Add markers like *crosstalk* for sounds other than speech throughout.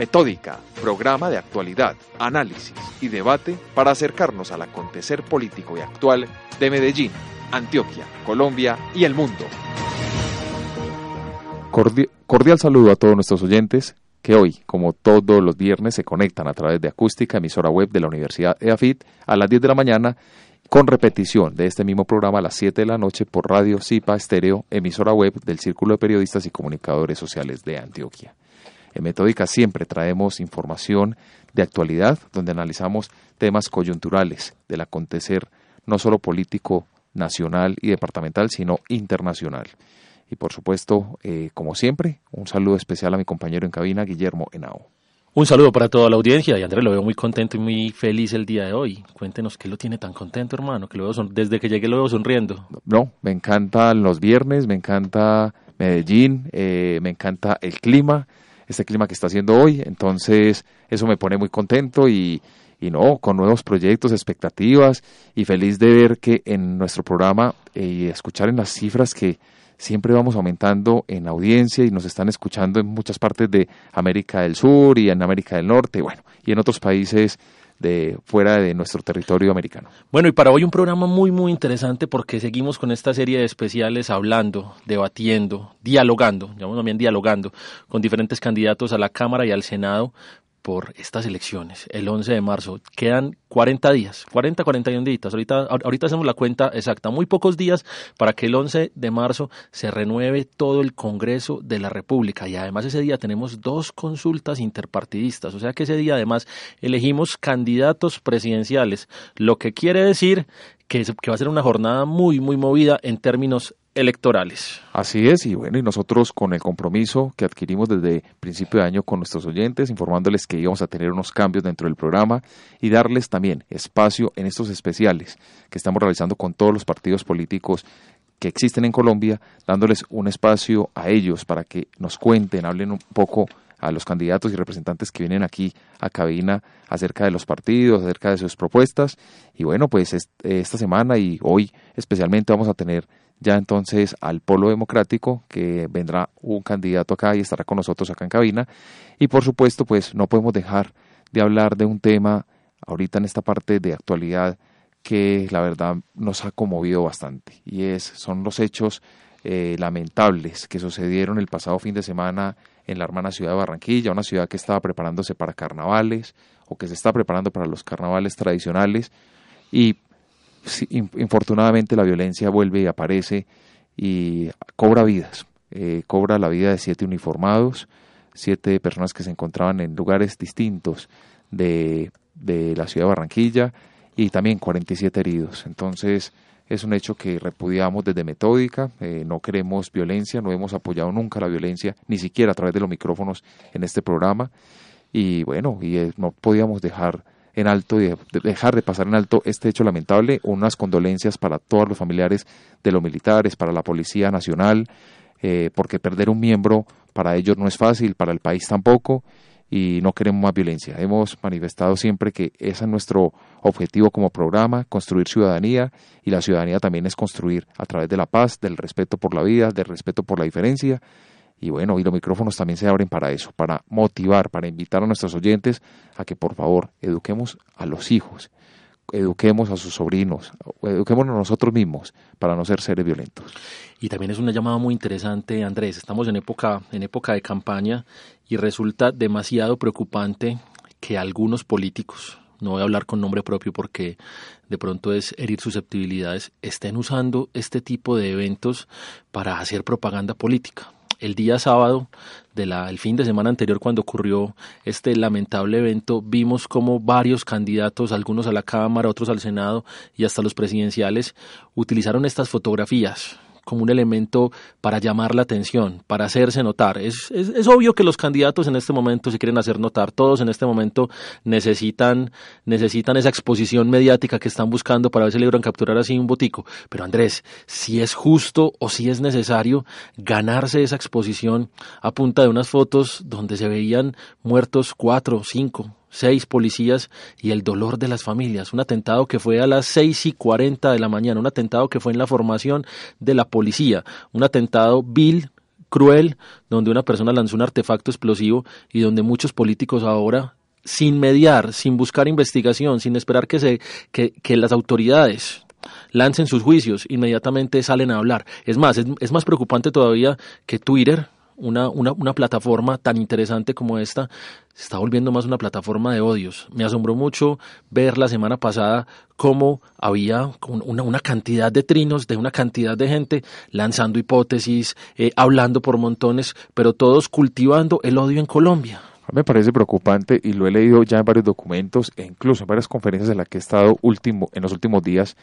Metódica, programa de actualidad, análisis y debate para acercarnos al acontecer político y actual de Medellín, Antioquia, Colombia y el mundo. Cordial saludo a todos nuestros oyentes que hoy, como todos los viernes, se conectan a través de Acústica, emisora web de la Universidad EAFIT, a las 10 de la mañana, con repetición de este mismo programa a las 7 de la noche por Radio Cipa Estéreo, emisora web del Círculo de Periodistas y Comunicadores Sociales de Antioquia. En Metódica siempre traemos información de actualidad, donde analizamos temas coyunturales del acontecer no solo político, nacional y departamental, sino internacional. Y por supuesto, eh, como siempre, un saludo especial a mi compañero en cabina, Guillermo Henao. Un saludo para toda la audiencia y Andrés lo veo muy contento y muy feliz el día de hoy. Cuéntenos qué lo tiene tan contento, hermano, que lo veo desde que llegué lo veo sonriendo. No, me encantan los viernes, me encanta Medellín, eh, me encanta el clima, este clima que está haciendo hoy. Entonces, eso me pone muy contento y, y no, con nuevos proyectos, expectativas y feliz de ver que en nuestro programa eh, y escuchar en las cifras que siempre vamos aumentando en audiencia y nos están escuchando en muchas partes de América del Sur y en América del Norte, bueno, y en otros países de fuera de nuestro territorio americano. Bueno, y para hoy un programa muy muy interesante porque seguimos con esta serie de especiales hablando, debatiendo, dialogando, llamamos bien dialogando con diferentes candidatos a la Cámara y al Senado por estas elecciones, el 11 de marzo. Quedan 40 días, 40, 41 días. Ahorita, ahorita hacemos la cuenta exacta, muy pocos días para que el 11 de marzo se renueve todo el Congreso de la República. Y además ese día tenemos dos consultas interpartidistas, o sea que ese día además elegimos candidatos presidenciales, lo que quiere decir que, va a ser una jornada muy, muy movida en términos electorales. Así es, y bueno, y nosotros con el compromiso que adquirimos desde principio de año con nuestros oyentes, informándoles que íbamos a tener unos cambios dentro del programa y darles también espacio en estos especiales que estamos realizando con todos los partidos políticos que existen en Colombia, dándoles un espacio a ellos para que nos cuenten, hablen un poco a los candidatos y representantes que vienen aquí a cabina acerca de los partidos, acerca de sus propuestas. Y bueno, pues esta semana y hoy especialmente vamos a tener ya entonces al Polo Democrático, que vendrá un candidato acá y estará con nosotros acá en cabina. Y por supuesto, pues no podemos dejar de hablar de un tema ahorita en esta parte de actualidad que la verdad nos ha conmovido bastante y es son los hechos eh, lamentables que sucedieron el pasado fin de semana en la hermana ciudad de Barranquilla, una ciudad que estaba preparándose para carnavales o que se está preparando para los carnavales tradicionales y infortunadamente la violencia vuelve y aparece y cobra vidas, eh, cobra la vida de siete uniformados, siete personas que se encontraban en lugares distintos de, de la ciudad de Barranquilla y también 47 heridos. Entonces es un hecho que repudiamos desde Metódica, eh, no queremos violencia, no hemos apoyado nunca la violencia, ni siquiera a través de los micrófonos en este programa y bueno, y eh, no podíamos dejar en alto y dejar de pasar en alto este hecho lamentable. Unas condolencias para todos los familiares de los militares, para la Policía Nacional, eh, porque perder un miembro para ellos no es fácil, para el país tampoco, y no queremos más violencia. Hemos manifestado siempre que ese es nuestro objetivo como programa, construir ciudadanía, y la ciudadanía también es construir a través de la paz, del respeto por la vida, del respeto por la diferencia, y bueno, y los micrófonos también se abren para eso, para motivar, para invitar a nuestros oyentes a que por favor eduquemos a los hijos, eduquemos a sus sobrinos, eduquémonos nosotros mismos para no ser seres violentos. Y también es una llamada muy interesante, Andrés. Estamos en época, en época de campaña y resulta demasiado preocupante que algunos políticos, no voy a hablar con nombre propio porque de pronto es herir susceptibilidades, estén usando este tipo de eventos para hacer propaganda política el día sábado del el fin de semana anterior cuando ocurrió este lamentable evento, vimos como varios candidatos, algunos a la Cámara, otros al Senado y hasta los presidenciales, utilizaron estas fotografías como un elemento para llamar la atención, para hacerse notar. Es, es, obvio que los candidatos en este momento se quieren hacer notar, todos en este momento necesitan, necesitan esa exposición mediática que están buscando para ver si logran capturar así un botico. Pero Andrés, si es justo o si es necesario ganarse esa exposición a punta de unas fotos donde se veían muertos cuatro, cinco, seis policías y el dolor de las familias. Un atentado que fue a las seis y cuarenta de la mañana, un atentado que fue en la formación de la policía, un atentado vil cruel, donde una persona lanzó un artefacto explosivo y donde muchos políticos ahora sin mediar, sin buscar investigación, sin esperar que, se, que, que las autoridades lancen sus juicios, inmediatamente salen a hablar. Es más, es, más preocupante todavía que Twitter, una, una, una, plataforma tan interesante como esta se está volviendo más una plataforma de odios. Me asombró mucho ver la semana pasada cómo había una, una cantidad de trinos de una cantidad de gente lanzando hipótesis, eh, hablando por montones, pero todos cultivando el odio en Colombia. Me parece preocupante y lo he leído ya en varios documentos e incluso en varias conferencias en las que he estado último, en los últimos días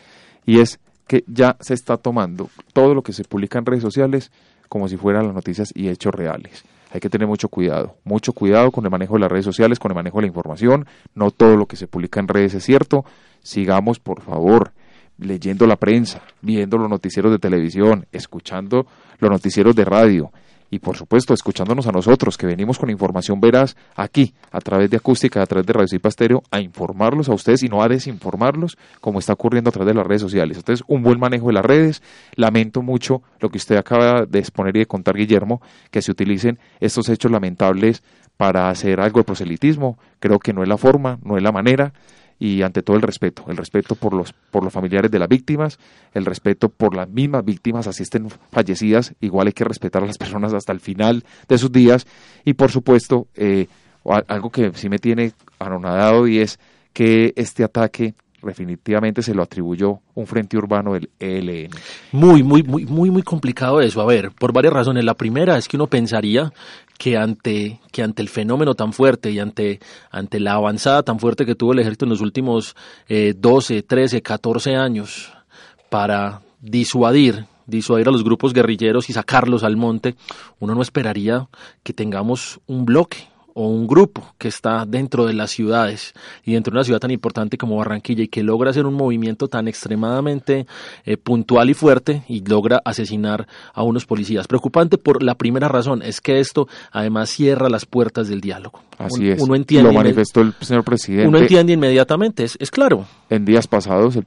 y es que ya se está tomando todo lo que se publica en redes sociales como si fueran las noticias y hechos reales. Hay que tener mucho cuidado, mucho cuidado con el manejo de las redes sociales, con el manejo de la información. No todo lo que se publica en redes es cierto. Sigamos, por favor, leyendo la prensa, viendo los noticieros de televisión, escuchando los noticieros de radio y por supuesto escuchándonos a nosotros que venimos con información veraz aquí a través de acústica, a través de Radio Cipa Estéreo, a informarlos a ustedes y no a desinformarlos como está ocurriendo a través de las redes sociales. Entonces, un buen manejo de las redes. Lamento mucho lo que usted acaba de exponer y de contar, Guillermo, que se utilicen estos hechos lamentables para hacer algo de proselitismo. Creo que no es la forma, no es la manera y ante todo el respeto, el respeto por los, por los familiares de las víctimas, el respeto por las mismas víctimas, así estén fallecidas, igual hay que respetar a las personas hasta el final de sus días y por supuesto eh, algo que sí me tiene anonadado y es que este ataque definitivamente se lo atribuyó un frente urbano del ELN. Muy, muy, muy, muy, muy complicado eso. A ver, por varias razones. La primera es que uno pensaría que ante, que ante el fenómeno tan fuerte y ante, ante la avanzada tan fuerte que tuvo el ejército en los últimos eh, 12, 13, 14 años para disuadir disuadir a los grupos guerrilleros y sacarlos al monte, uno no esperaría que tengamos un bloque, o un grupo que está dentro de las ciudades y dentro de una ciudad tan importante como Barranquilla y que logra hacer un movimiento tan extremadamente eh, puntual y fuerte y logra asesinar a unos policías. Preocupante por la primera razón, es que esto además cierra las puertas del diálogo. Así es, uno entiende, lo manifestó el señor presidente. Uno entiende inmediatamente, es, es claro. En días pasados, el,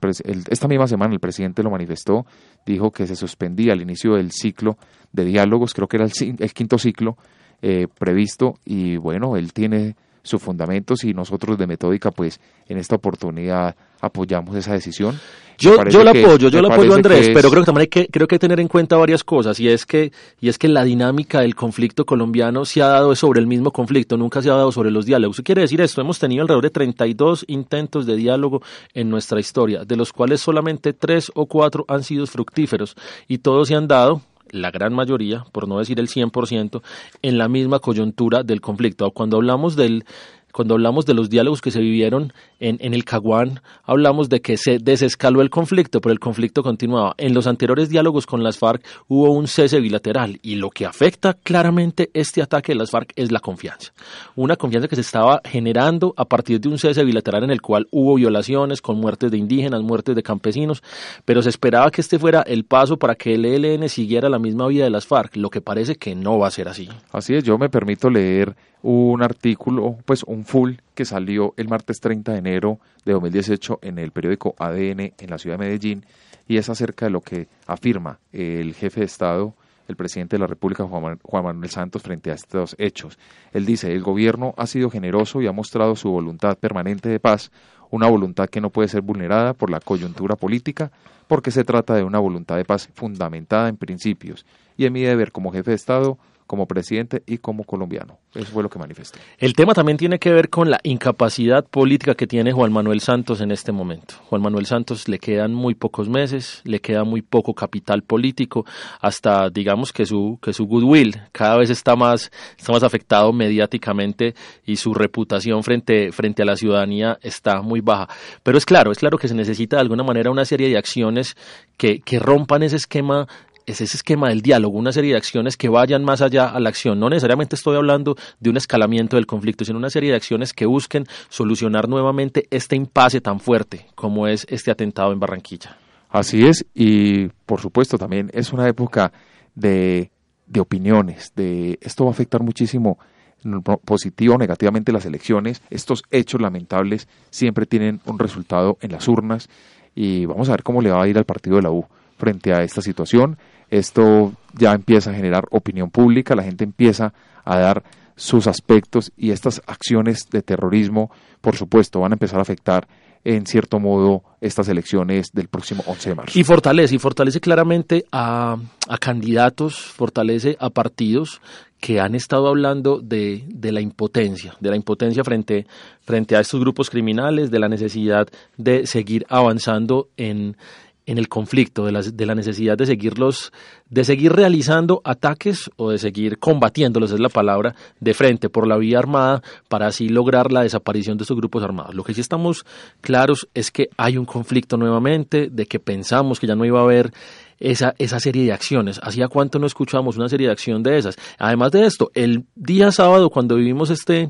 esta misma semana el presidente lo manifestó, dijo que se suspendía al inicio del ciclo de diálogos, creo que era el, el quinto ciclo, eh, previsto y bueno, él tiene sus fundamentos y nosotros de Metódica pues en esta oportunidad apoyamos esa decisión. Yo, yo la apoyo, yo la apoyo Andrés, pero creo que también hay que, creo que hay que tener en cuenta varias cosas y es que y es que la dinámica del conflicto colombiano se ha dado sobre el mismo conflicto, nunca se ha dado sobre los diálogos. ¿Qué quiere decir esto? Hemos tenido alrededor de 32 intentos de diálogo en nuestra historia, de los cuales solamente tres o cuatro han sido fructíferos y todos se han dado la gran mayoría, por no decir el 100%, en la misma coyuntura del conflicto. Cuando hablamos del cuando hablamos de los diálogos que se vivieron en, en, el Caguán, hablamos de que se desescaló el conflicto, pero el conflicto continuaba. En los anteriores diálogos con las FARC hubo un cese bilateral y lo que afecta claramente este ataque de las FARC es la confianza. Una confianza que se estaba generando a partir de un cese bilateral en el cual hubo violaciones con muertes de indígenas, muertes de campesinos, pero se esperaba que este fuera el paso para que el ELN siguiera la misma vida de las FARC, lo que parece que no va a ser así. Así es, yo me permito leer un artículo, pues un full que salió el martes 30 de enero de 2018 en el periódico ADN en la ciudad de Medellín y es acerca de lo que afirma el jefe de Estado, el presidente de la República, Juan Manuel Santos, frente a estos hechos. Él dice, el gobierno ha sido generoso y ha mostrado su voluntad permanente de paz, una voluntad que no puede ser vulnerada por la coyuntura política, porque se trata de una voluntad de paz fundamentada en principios. Y en mi deber como jefe de Estado como presidente y como colombiano. Eso fue lo que manifestó. El tema también tiene que ver con la incapacidad política que tiene Juan Manuel Santos en este momento. Juan Manuel Santos le quedan muy pocos meses, le queda muy poco capital político, hasta digamos que su que su goodwill cada vez está más está más afectado mediáticamente y su reputación frente frente a la ciudadanía está muy baja. Pero es claro, es claro que se necesita de alguna manera una serie de acciones que, que rompan ese esquema es ese esquema del diálogo, una serie de acciones que vayan más allá a la acción. No necesariamente estoy hablando de un escalamiento del conflicto, sino una serie de acciones que busquen solucionar nuevamente este impasse tan fuerte como es este atentado en Barranquilla. Así es, y por supuesto también es una época de, de opiniones, de esto va a afectar muchísimo positivo o negativamente las elecciones. Estos hechos lamentables siempre tienen un resultado en las urnas y vamos a ver cómo le va a ir al partido de la U frente a esta situación. esto ya empieza a generar opinión pública, la gente empieza a dar sus aspectos y estas acciones de terrorismo, por supuesto, van a empezar a afectar en cierto modo estas elecciones del próximo 11 de marzo. Y fortalece, y fortalece claramente a, a candidatos, fortalece a partidos que han estado hablando de, de, la impotencia, de la impotencia frente, frente a estos grupos criminales, de la necesidad de seguir avanzando en, en el conflicto, de la, de la necesidad de seguirlos, de seguir realizando ataques o de seguir combatiéndolos, es la palabra, de frente por la vía armada para así lograr la desaparición de estos grupos armados. Lo que sí estamos claros es que hay un conflicto nuevamente, de que pensamos que ya no iba a haber esa, esa serie de acciones. ¿Hacía cuánto no escuchamos una serie de acción de esas? Además de esto, el día sábado cuando vivimos este,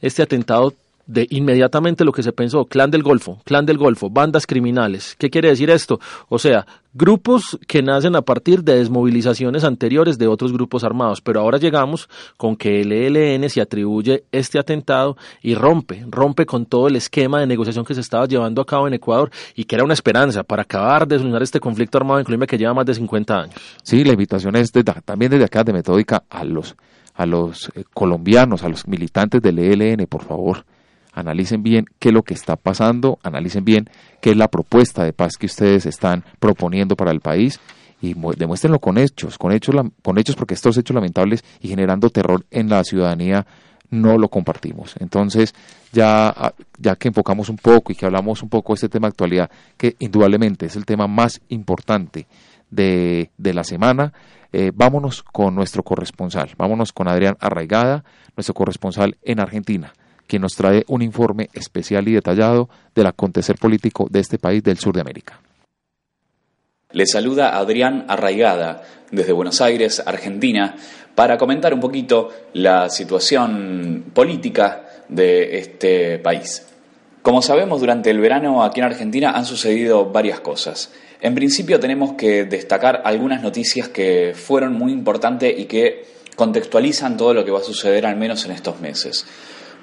este atentado de inmediatamente lo que se pensó, clan del Golfo, clan del Golfo, bandas criminales. ¿Qué quiere decir esto? O sea, grupos que nacen a partir de desmovilizaciones anteriores de otros grupos armados, pero ahora llegamos con que el ELN se atribuye este atentado y rompe, rompe con todo el esquema de negociación que se estaba llevando a cabo en Ecuador y que era una esperanza para acabar de solucionar este conflicto armado en Colombia que lleva más de 50 años. Sí, la invitación es también desde acá de Metódica a los a los eh, colombianos, a los militantes del ELN, por favor, analicen bien qué es lo que está pasando, analicen bien qué es la propuesta de paz que ustedes están proponiendo para el país y demuéstrenlo con hechos, con hechos, con hechos porque estos hechos lamentables y generando terror en la ciudadanía no lo compartimos. Entonces, ya, ah, ya que enfocamos un poco y que hablamos un poco de este tema de actualidad, que indudablemente es el tema más importante de, de la semana, eh, vámonos con nuestro corresponsal, vámonos con Adrián Arraigada, nuestro corresponsal en Argentina quien nos trae un informe especial y detallado del acontecer político de este país del sur de América. Le saluda Adrián Arraigada desde Buenos Aires, Argentina, para comentar un poquito la situación política de este país. Como sabemos, durante el verano aquí en Argentina han sucedido varias cosas. En principio tenemos que destacar algunas noticias que fueron muy importantes y que contextualizan todo lo que va a suceder al menos en estos meses.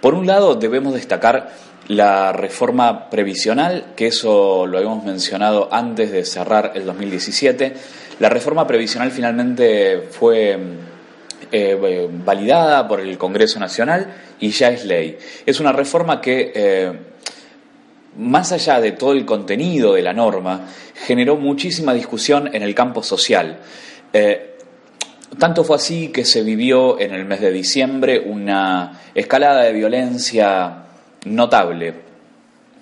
Por un lado, debemos destacar la reforma previsional, que eso lo habíamos mencionado antes de cerrar el 2017. La reforma previsional finalmente fue eh, validada por el Congreso Nacional y ya es ley. Es una reforma que, eh, más allá de todo el contenido de la norma, generó muchísima discusión en el campo social. Eh, tanto fue así que se vivió en el mes de diciembre una escalada de violencia notable,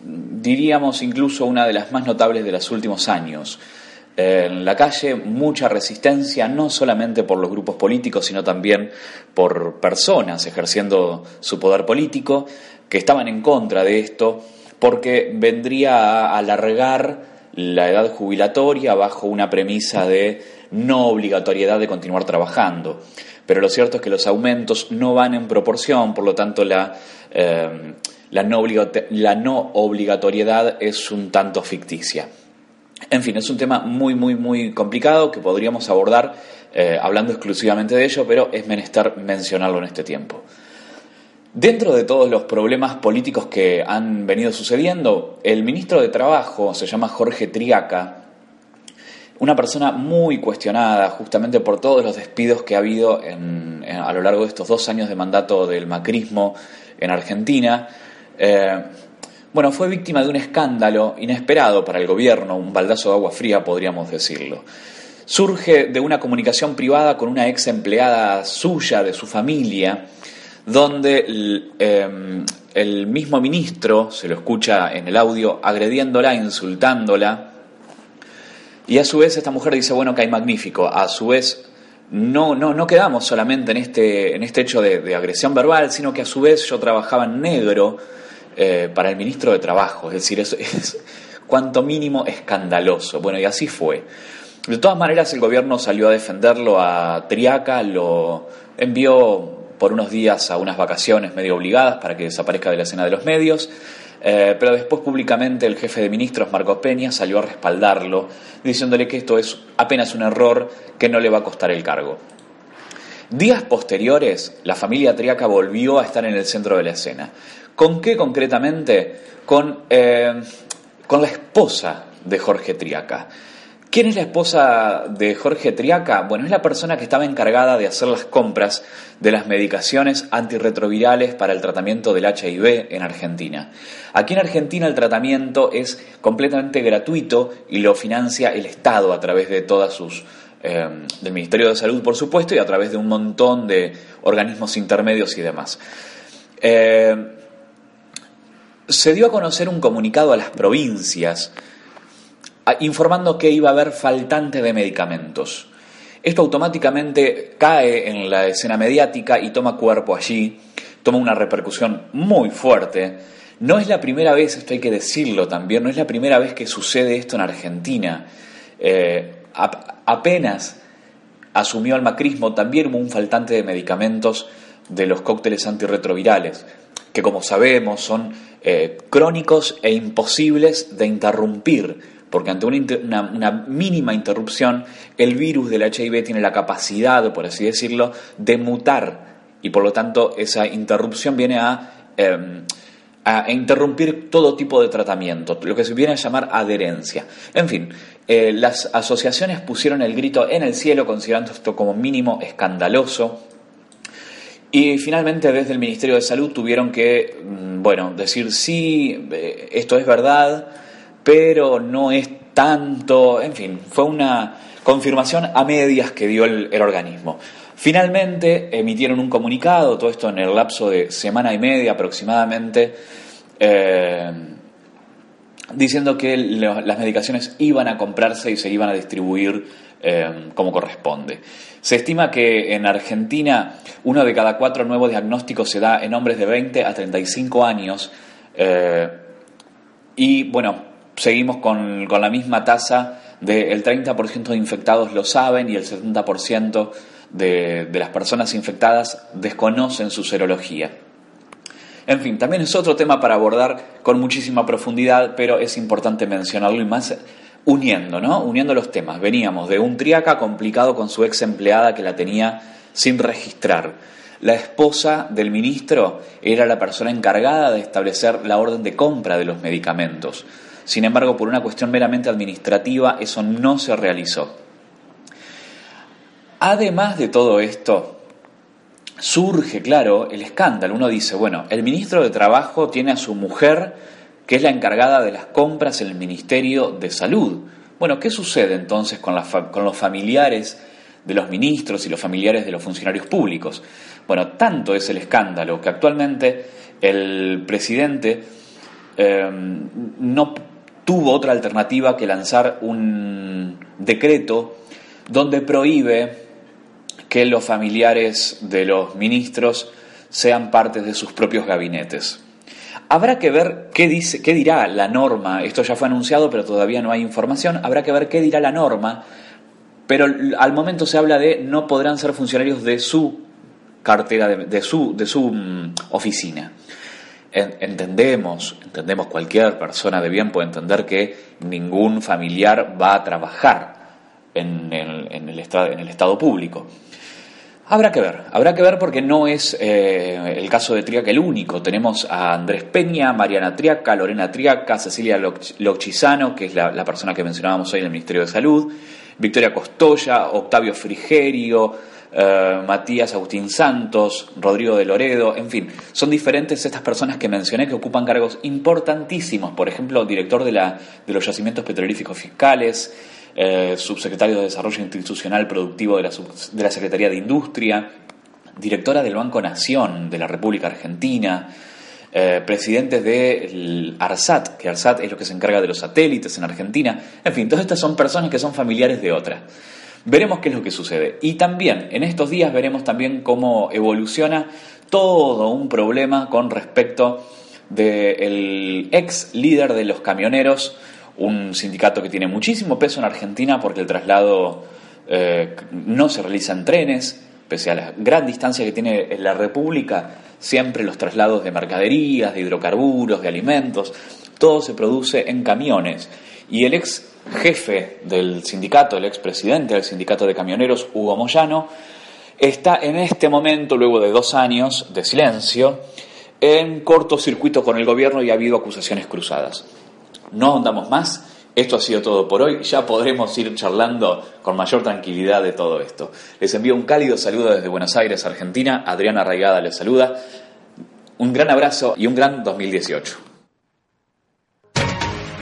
diríamos incluso una de las más notables de los últimos años. En la calle mucha resistencia, no solamente por los grupos políticos, sino también por personas ejerciendo su poder político, que estaban en contra de esto, porque vendría a alargar la edad jubilatoria bajo una premisa de no obligatoriedad de continuar trabajando. Pero lo cierto es que los aumentos no van en proporción, por lo tanto la, eh, la, no, la no obligatoriedad es un tanto ficticia. En fin, es un tema muy, muy, muy complicado que podríamos abordar eh, hablando exclusivamente de ello, pero es menester mencionarlo en este tiempo. Dentro de todos los problemas políticos que han venido sucediendo, el ministro de Trabajo se llama Jorge Triaca, una persona muy cuestionada justamente por todos los despidos que ha habido a lo largo de estos dos años de mandato del macrismo en Argentina. Eh, bueno, fue víctima de un escándalo inesperado para el gobierno, un baldazo de agua fría podríamos decirlo. Surge de una comunicación privada con una ex empleada suya, de su familia, donde eh, el mismo ministro, se lo escucha en el audio, agrediéndola, insultándola, y a su vez esta mujer dice, bueno, que hay magnífico. A su vez, no, no, no quedamos solamente en este, en este hecho de, agresión verbal, sino que a su vez yo trabajaba en negro eh, para el ministro de Trabajo. Es decir, es, es cuanto mínimo escandaloso. Bueno, y así fue. De todas maneras, el gobierno salió a defenderlo a Triaca, lo envió por unos días a unas vacaciones medio obligadas para que desaparezca de la escena de los medios. Eh, pero después públicamente el jefe de ministros, Marcos Peña, salió a respaldarlo, diciéndole que esto es apenas un error que no le va a costar el cargo. Días posteriores, la familia Triaca volvió a estar en el centro de la escena. ¿Con qué concretamente? Con, eh, con la esposa de Jorge Triaca, ¿Quién es la esposa de Jorge Triaca? Bueno, es la persona que estaba encargada de hacer las compras de las medicaciones antirretrovirales para el tratamiento del HIV en Argentina. Aquí en Argentina el tratamiento es completamente gratuito y lo financia el Estado a través de todas sus eh, del Ministerio de Salud, por supuesto, y a través de un montón de organismos intermedios y demás. Eh, se dio a conocer un comunicado a las provincias informando que iba a haber faltante de medicamentos. Esto automáticamente cae en la escena mediática y toma cuerpo allí, toma una repercusión muy fuerte. No es la primera vez, esto hay que decirlo también, no es la primera vez que sucede esto en Argentina. Eh, apenas asumió el macrismo, también hubo un faltante de medicamentos de los cócteles antirretrovirales, que como sabemos son eh, crónicos e imposibles de interrumpir porque ante una, mínima interrupción el virus del HIV tiene la capacidad, por así decirlo, de mutar y por lo tanto esa interrupción viene a, em, interrumpir todo tipo de tratamiento, lo que se viene a llamar adherencia. En fin, eh, las asociaciones pusieron el grito en el cielo considerando esto como mínimo escandaloso. Y finalmente desde el Ministerio de Salud tuvieron que, mm, bueno, decir sí, eh, esto es verdad, pero no es tanto, en fin, fue una confirmación a medias que dio el, organismo. Finalmente emitieron un comunicado, todo esto en el lapso de semana y media aproximadamente, eh, diciendo que las medicaciones iban a comprarse y se iban a distribuir eh, como corresponde. Se estima que en Argentina uno de cada cuatro nuevos diagnósticos se da en hombres de 20 a 35 años. Eh, y bueno, seguimos con, la misma tasa del 30% de infectados lo saben y el 70% de, de las personas infectadas desconocen su serología. En fin, también es otro tema para abordar con muchísima profundidad, pero es importante mencionarlo y más uniendo, ¿no? Uniendo los temas. Veníamos de un triaca complicado con su ex empleada que la tenía sin registrar. La esposa del ministro era la persona encargada de establecer la orden de compra de los medicamentos. Sin embargo, por una cuestión meramente administrativa, eso no se realizó. Además de todo esto, surge, claro, el escándalo. Uno dice, bueno, el ministro de Trabajo tiene a su mujer, que es la encargada de las compras en el Ministerio de Salud. Bueno, ¿qué sucede entonces con, los familiares de los ministros y los familiares de los funcionarios públicos? Bueno, tanto es el escándalo que actualmente el presidente eh, no tuvo otra alternativa que lanzar un decreto donde prohíbe que los familiares de los ministros sean parte de sus propios gabinetes. Habrá que ver qué, dice, qué dirá la norma, esto ya fue anunciado pero todavía no hay información, habrá que ver qué dirá la norma, pero al momento se habla de no podrán ser funcionarios de su cartera, de, su, de su mm, oficina entendemos, entendemos cualquier persona de bien puede entender que ningún familiar va a trabajar en el, en el, estado, en el Estado público. Habrá que ver, habrá que ver porque no es eh, el caso de Triaca el único. Tenemos a Andrés Peña, Mariana Triaca, Lorena Triaca, Cecilia Lochizano, que es la, la persona que mencionábamos hoy en el Ministerio de Salud, Victoria Costoya, Octavio Frigerio, eh, Matías Agustín Santos, Rodrigo de Loredo, en fin, son diferentes estas personas que mencioné que ocupan cargos importantísimos, por ejemplo, director de, los yacimientos petrolíficos fiscales, eh, subsecretario de Desarrollo Institucional Productivo de la, Secretaría de Industria, directora del Banco Nación de la República Argentina, eh, presidentes de ARSAT, que ARSAT es lo que se encarga de los satélites en Argentina. En fin, todas estas son personas que son familiares de otras. Veremos qué es lo que sucede. Y también, en estos días veremos también cómo evoluciona todo un problema con respecto del ex líder de los camioneros, un sindicato que tiene muchísimo peso en Argentina porque el traslado eh, no se realiza en trenes, pese a la gran distancia que tiene la República, siempre los traslados de mercaderías, de hidrocarburos, de alimentos, todo se produce en camiones. Y el ex jefe del sindicato, el expresidente del sindicato de camioneros, Hugo Moyano, está en este momento, luego de dos años de silencio, en cortocircuito con el gobierno y ha habido acusaciones cruzadas. No ahondamos más esto ha sido todo por hoy. Ya podremos ir charlando con mayor tranquilidad de todo esto. Les envío un cálido saludo desde Buenos Aires, Argentina. Adriana Arraigada les saluda. Un gran abrazo y un gran 2018.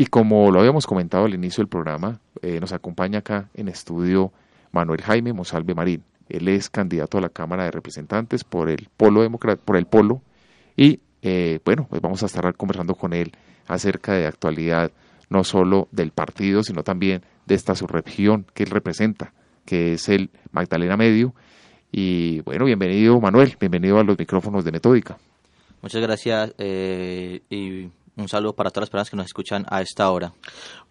Y como lo habíamos comentado al inicio del programa, eh, nos acompaña acá en estudio Manuel Jaime Monsalve Marín. Él es candidato a la Cámara de Representantes por el Polo por el Polo y eh, bueno, pues vamos a estar conversando con él acerca de actualidad no solo del partido, sino también de esta subregión que él representa, que es el Magdalena Medio. Y bueno, bienvenido Manuel, bienvenido a los micrófonos de Metódica. Muchas gracias eh, y un saludo para todas las personas que nos escuchan a esta hora.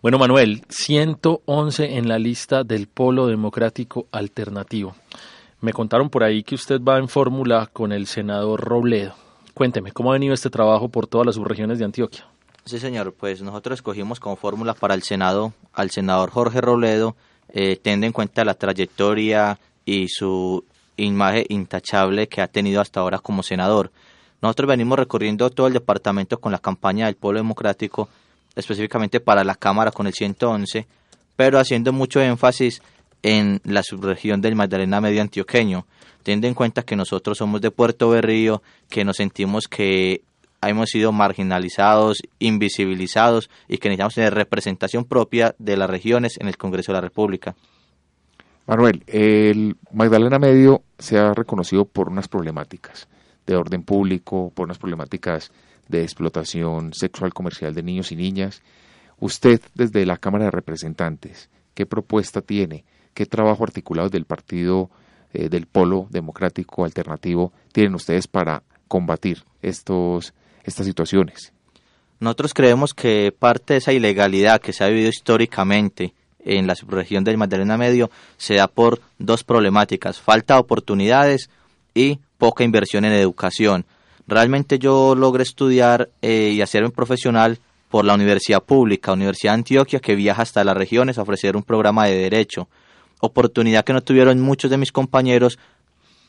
Bueno, Manuel, 111 en la lista del Polo Democrático Alternativo. Me contaron por ahí que usted va en fórmula con el senador Robledo. Cuénteme, ¿cómo ha venido este trabajo por todas las subregiones de Antioquia? Sí, señor, pues nosotros escogimos como fórmula para el Senado al senador Jorge Robledo, eh, teniendo en cuenta la trayectoria y su imagen intachable que ha tenido hasta ahora como senador. Nosotros venimos recorriendo todo el departamento con la campaña del Pueblo Democrático, específicamente para la Cámara con el 111, pero haciendo mucho énfasis en la subregión del Magdalena Medio Antioqueño, teniendo en cuenta que nosotros somos de Puerto Berrío, que nos sentimos que hemos sido marginalizados, invisibilizados y que necesitamos tener representación propia de las regiones en el Congreso de la República. Manuel, el Magdalena Medio se ha reconocido por unas problemáticas de orden público, por unas problemáticas de explotación sexual comercial de niños y niñas. Usted, desde la Cámara de Representantes, ¿qué propuesta tiene? ¿Qué trabajo articulado del Partido eh, del Polo Democrático Alternativo tienen ustedes para combatir estos estas situaciones. Nosotros creemos que parte de esa ilegalidad que se ha vivido históricamente en la subregión del Magdalena Medio se da por dos problemáticas, falta de oportunidades y poca inversión en educación. Realmente yo logré estudiar eh, y hacerme profesional por la Universidad Pública, Universidad de Antioquia, que viaja hasta las regiones a ofrecer un programa de derecho, oportunidad que no tuvieron muchos de mis compañeros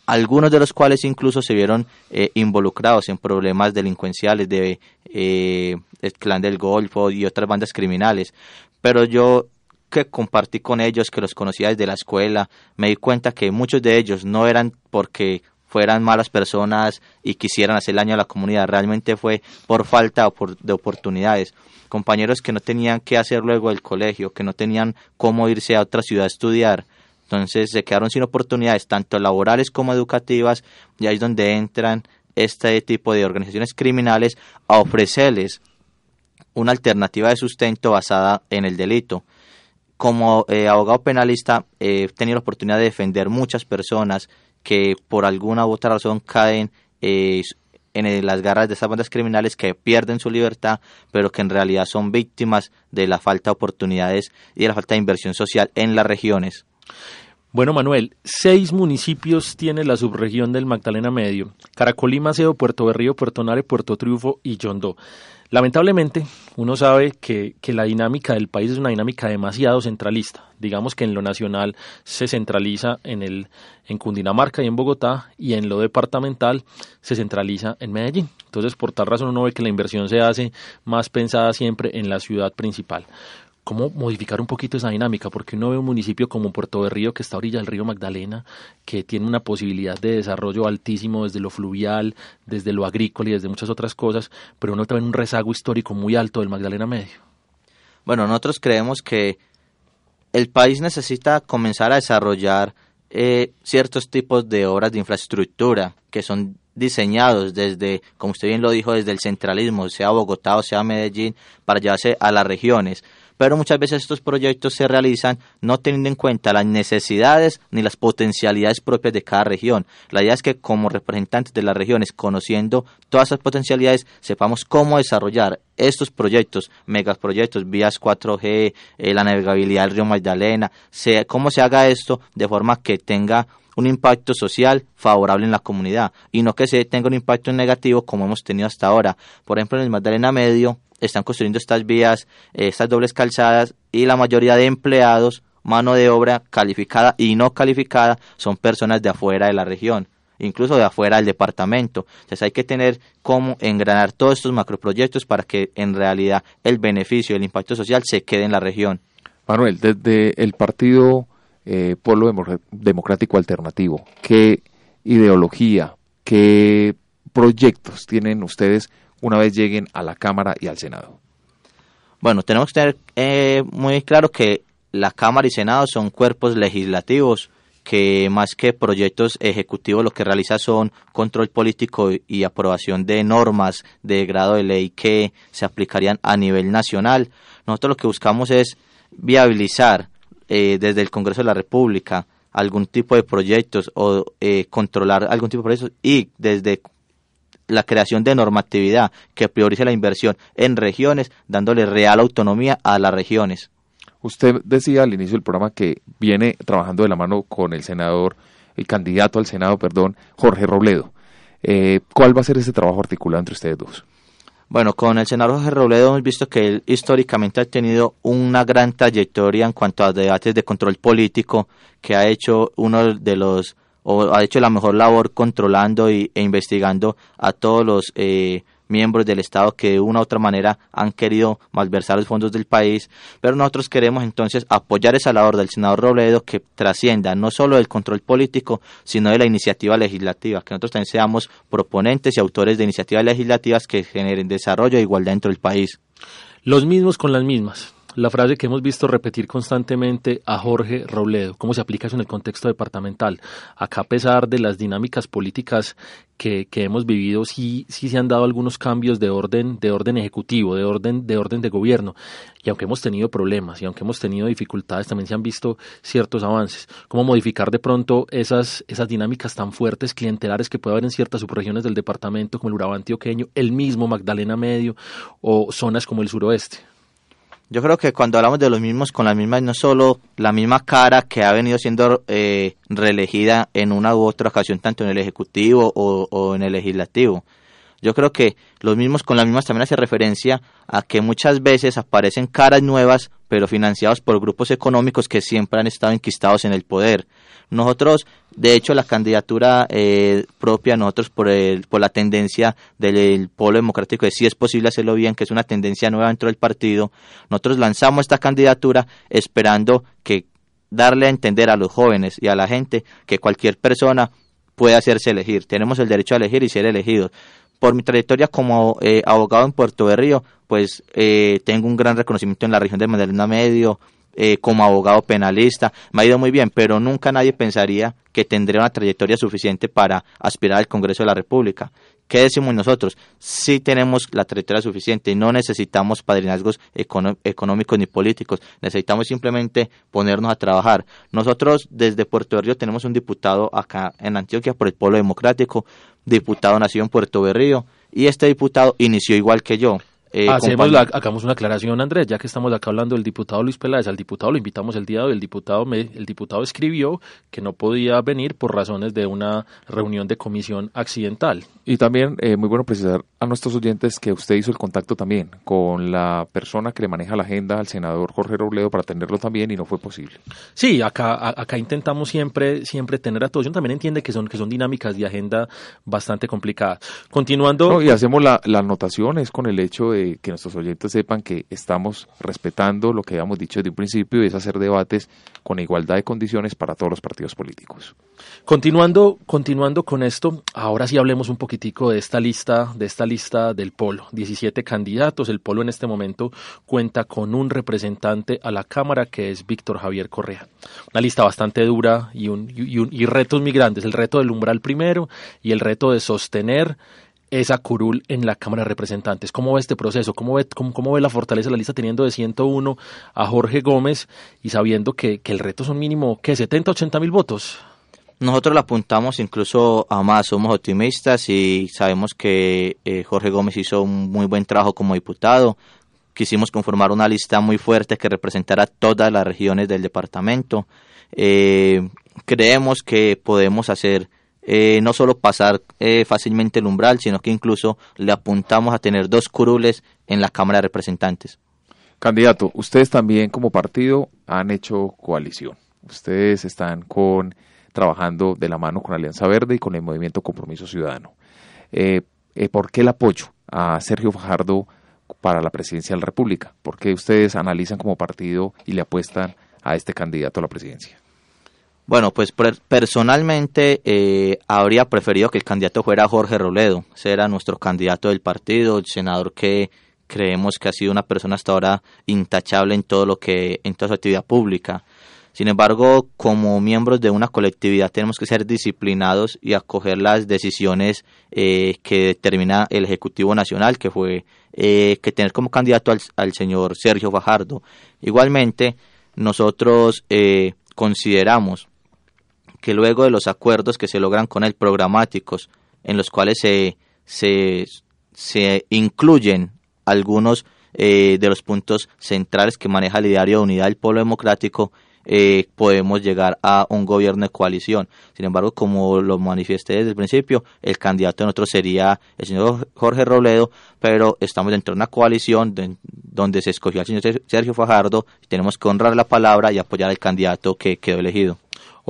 algunos de los cuales incluso se vieron eh, involucrados en problemas delincuenciales de eh, clan del Golfo y otras bandas criminales. Pero yo que compartí con ellos, que los conocía desde la escuela, me di cuenta que muchos de ellos no eran porque fueran malas personas y quisieran hacer daño a la comunidad, realmente fue por falta de oportunidades. Compañeros que no tenían qué hacer luego del colegio, que no tenían cómo irse a otra ciudad a estudiar, entonces se quedaron sin oportunidades tanto laborales como educativas y ahí es donde entran este tipo de organizaciones criminales a ofrecerles una alternativa de sustento basada en el delito. Como eh, abogado penalista he tenido la oportunidad de defender muchas personas que por alguna u otra razón caen eh, en las garras de esas bandas criminales que pierden su libertad, pero que en realidad son víctimas de la falta de oportunidades y de la falta de inversión social en las regiones. Bueno, Manuel, seis municipios tiene la subregión del Magdalena Medio: Caracolí, Maceo, Puerto Berrío, Puerto Nare, Puerto Triunfo y Yondó. Lamentablemente, uno sabe que, que, la dinámica del país es una dinámica demasiado centralista. Digamos que en lo nacional se centraliza en, el, en Cundinamarca y en Bogotá, y en lo departamental se centraliza en Medellín. Entonces, por tal razón, uno ve que la inversión se hace más pensada siempre en la ciudad principal cómo modificar un poquito esa dinámica, porque uno ve un municipio como Puerto de Río, que está a orilla del río Magdalena, que tiene una posibilidad de desarrollo altísimo desde lo fluvial, desde lo agrícola y desde muchas otras cosas, pero uno también un rezago histórico muy alto del Magdalena Medio. Bueno, nosotros creemos que el país necesita comenzar a desarrollar eh, ciertos tipos de obras de infraestructura que son diseñados desde, como usted bien lo dijo, desde el centralismo, sea Bogotá o sea Medellín, para llevarse a las regiones pero muchas veces estos proyectos se realizan no teniendo en cuenta las necesidades ni las potencialidades propias de cada región. La idea es que como representantes de las regiones, conociendo todas esas potencialidades, sepamos cómo desarrollar estos proyectos, megaproyectos, vías 4G, eh, la navegabilidad del río Magdalena, cómo se haga esto de forma que tenga un impacto social favorable en la comunidad y no que se tenga un impacto negativo como hemos tenido hasta ahora. Por ejemplo, en el Magdalena Medio están construyendo estas vías, eh, estas dobles calzadas y la mayoría de empleados, mano de obra calificada y no calificada, son personas de afuera de la región incluso de afuera del departamento. Entonces hay que tener cómo engranar todos estos macroproyectos para que en realidad el beneficio, el impacto social se quede en la región. Manuel, desde el partido eh, Polo Democrático Alternativo, ¿qué ideología, qué proyectos tienen ustedes una vez lleguen a la Cámara y al Senado? Bueno, tenemos que tener eh, muy claro que la Cámara y Senado son cuerpos legislativos que más que proyectos ejecutivos lo que realiza son control político y aprobación de normas de grado de ley que se aplicarían a nivel nacional. Nosotros lo que buscamos es viabilizar eh, desde el Congreso de la República algún tipo de proyectos o eh, controlar algún tipo de proyectos y desde la creación de normatividad que priorice la inversión en regiones, dándole real autonomía a las regiones. Usted decía al inicio del programa que viene trabajando de la mano con el senador, el candidato al Senado, perdón, Jorge Robledo. Eh, ¿Cuál va a ser ese trabajo articulado entre ustedes dos? Bueno, con el senador Jorge Robledo hemos visto que él históricamente ha tenido una gran trayectoria en cuanto a debates de control político, que ha hecho uno de los, o ha hecho la mejor labor controlando y, e investigando a todos los eh, miembros del Estado que de una u otra manera han querido malversar los fondos del país, pero nosotros queremos entonces apoyar esa labor del senador Robledo que trascienda no solo del control político, sino de la iniciativa legislativa, que nosotros también seamos proponentes y autores de iniciativas legislativas que generen desarrollo e igualdad dentro del país. Los mismos con las mismas la frase que hemos visto repetir constantemente a Jorge Robledo. ¿Cómo se aplica eso en el contexto departamental? Acá, a pesar de las dinámicas políticas que, que, hemos vivido, sí, sí se han dado algunos cambios de orden, de orden ejecutivo, de orden, de orden de gobierno. Y aunque hemos tenido problemas y aunque hemos tenido dificultades, también se han visto ciertos avances. ¿Cómo modificar de pronto esas, esas dinámicas tan fuertes, clientelares que puede haber en ciertas subregiones del departamento, como el Urabá antioqueño, el mismo Magdalena Medio o zonas como el suroeste? Yo creo que cuando hablamos de los mismos con las mismas, no solo la misma cara que ha venido siendo eh, reelegida en una u otra ocasión, tanto en el Ejecutivo o, en el Legislativo. Yo creo que los mismos con las mismas también hace referencia a que muchas veces aparecen caras nuevas, pero financiados por grupos económicos que siempre han estado enquistados en el poder. Nosotros, de hecho, la candidatura eh, propia, nosotros por, el, por la tendencia del polo democrático de si es posible hacerlo bien, que es una tendencia nueva dentro del partido, nosotros lanzamos esta candidatura esperando que darle a entender a los jóvenes y a la gente que cualquier persona puede hacerse elegir. Tenemos el derecho a elegir y ser elegidos. Por mi trayectoria como eh, abogado en Puerto Berrío, pues eh, tengo un gran reconocimiento en la región de Magdalena Medio, eh, como abogado penalista, me ha ido muy bien, pero nunca nadie pensaría que tendría una trayectoria suficiente para aspirar al Congreso de la República. ¿Qué decimos nosotros? Sí tenemos la trayectoria suficiente, no necesitamos padrinazgos económicos ni políticos, necesitamos simplemente ponernos a trabajar. Nosotros desde Puerto Berrío tenemos un diputado acá en Antioquia por el Pueblo Democrático, diputado nacido en Puerto Berrío, y este diputado inició igual que yo, eh, Hacemos la, hagamos una aclaración, Andrés, ya que estamos acá hablando del diputado Luis Peláez, al diputado lo invitamos el día de hoy, el diputado, me, el diputado escribió que no podía venir por razones de una reunión de comisión accidental. Y también, eh, muy bueno precisar a nuestros oyentes que usted hizo el contacto también con la persona que le maneja la agenda al senador Jorge Robledo para atenderlo también y no fue posible. Sí, acá, acá intentamos siempre, siempre tener a todos. Yo también entiende que son, que son dinámicas de agenda bastante complicadas. Continuando. y hacemos la, la anotación, es con el hecho que nuestros oyentes sepan que estamos respetando lo que habíamos dicho desde un principio y es hacer debates con igualdad de condiciones para todos los partidos políticos. Continuando, continuando con esto, ahora sí hablemos un poquitico de esta lista, de esta lista del polo. 17 candidatos. El polo en este momento cuenta con un representante a la Cámara que es Víctor Javier Correa. Una lista bastante dura y retos muy grandes. El reto del umbral primero y el reto de sostener esa curul en la Cámara de Representantes. ¿Cómo ve este proceso? ¿Cómo ve, la fortaleza de la lista teniendo de 101 a Jorge Gómez y sabiendo que, el reto son mínimo, ¿qué? ¿70, 80 mil votos? Nosotros la apuntamos incluso a más, somos optimistas y sabemos que eh, Jorge Gómez hizo un muy buen trabajo como diputado. Quisimos conformar una lista muy fuerte que representara todas las regiones del departamento. Eh, creemos que podemos hacer eh, no solo pasar eh, fácilmente el umbral, sino que incluso le apuntamos a tener dos curules en la Cámara de Representantes. Candidato, ustedes también como partido han hecho coalición. Ustedes están con trabajando de la mano con Alianza Verde y con el Movimiento Compromiso Ciudadano. Eh, ¿Por qué el apoyo a Sergio Fajardo para la presidencia de la República? ¿Por qué ustedes analizan como partido y le apuestan a este candidato a la presidencia? Bueno, pues personalmente eh, habría preferido que el candidato fuera Jorge Roledo, era nuestro candidato del partido, el senador que creemos que ha sido una persona hasta ahora intachable en todo lo que en toda su actividad pública. Sin embargo, como miembros de una colectividad tenemos que ser disciplinados y acoger las decisiones eh, que determina el Ejecutivo Nacional, que fue eh, que tener como candidato al, al, señor Sergio Fajardo. Igualmente, nosotros consideramos que luego de los acuerdos que se logran con él programáticos, en los cuales se, se, se incluyen algunos eh, de los puntos centrales que maneja el diario de unidad del pueblo democrático, eh, podemos llegar a un gobierno de coalición. Sin embargo, como lo manifesté desde el principio, el candidato de nosotros sería el señor Jorge Robledo, pero estamos dentro de una coalición donde se escogió al señor Sergio Fajardo y tenemos que honrar la palabra y apoyar al candidato que quedó elegido.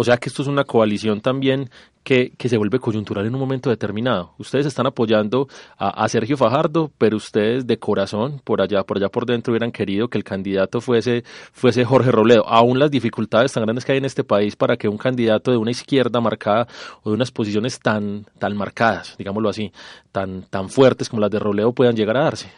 O sea que esto es una coalición también que, que se vuelve coyuntural en un momento determinado. Ustedes están apoyando a, Sergio Fajardo, pero ustedes de corazón, por allá, por allá por dentro, hubieran querido que el candidato fuese, fuese Jorge Robledo. Aún las dificultades tan grandes que hay en este país para que un candidato de una izquierda marcada o de unas posiciones tan, tan marcadas, digámoslo así, tan, tan fuertes como las de Robledo puedan llegar a darse.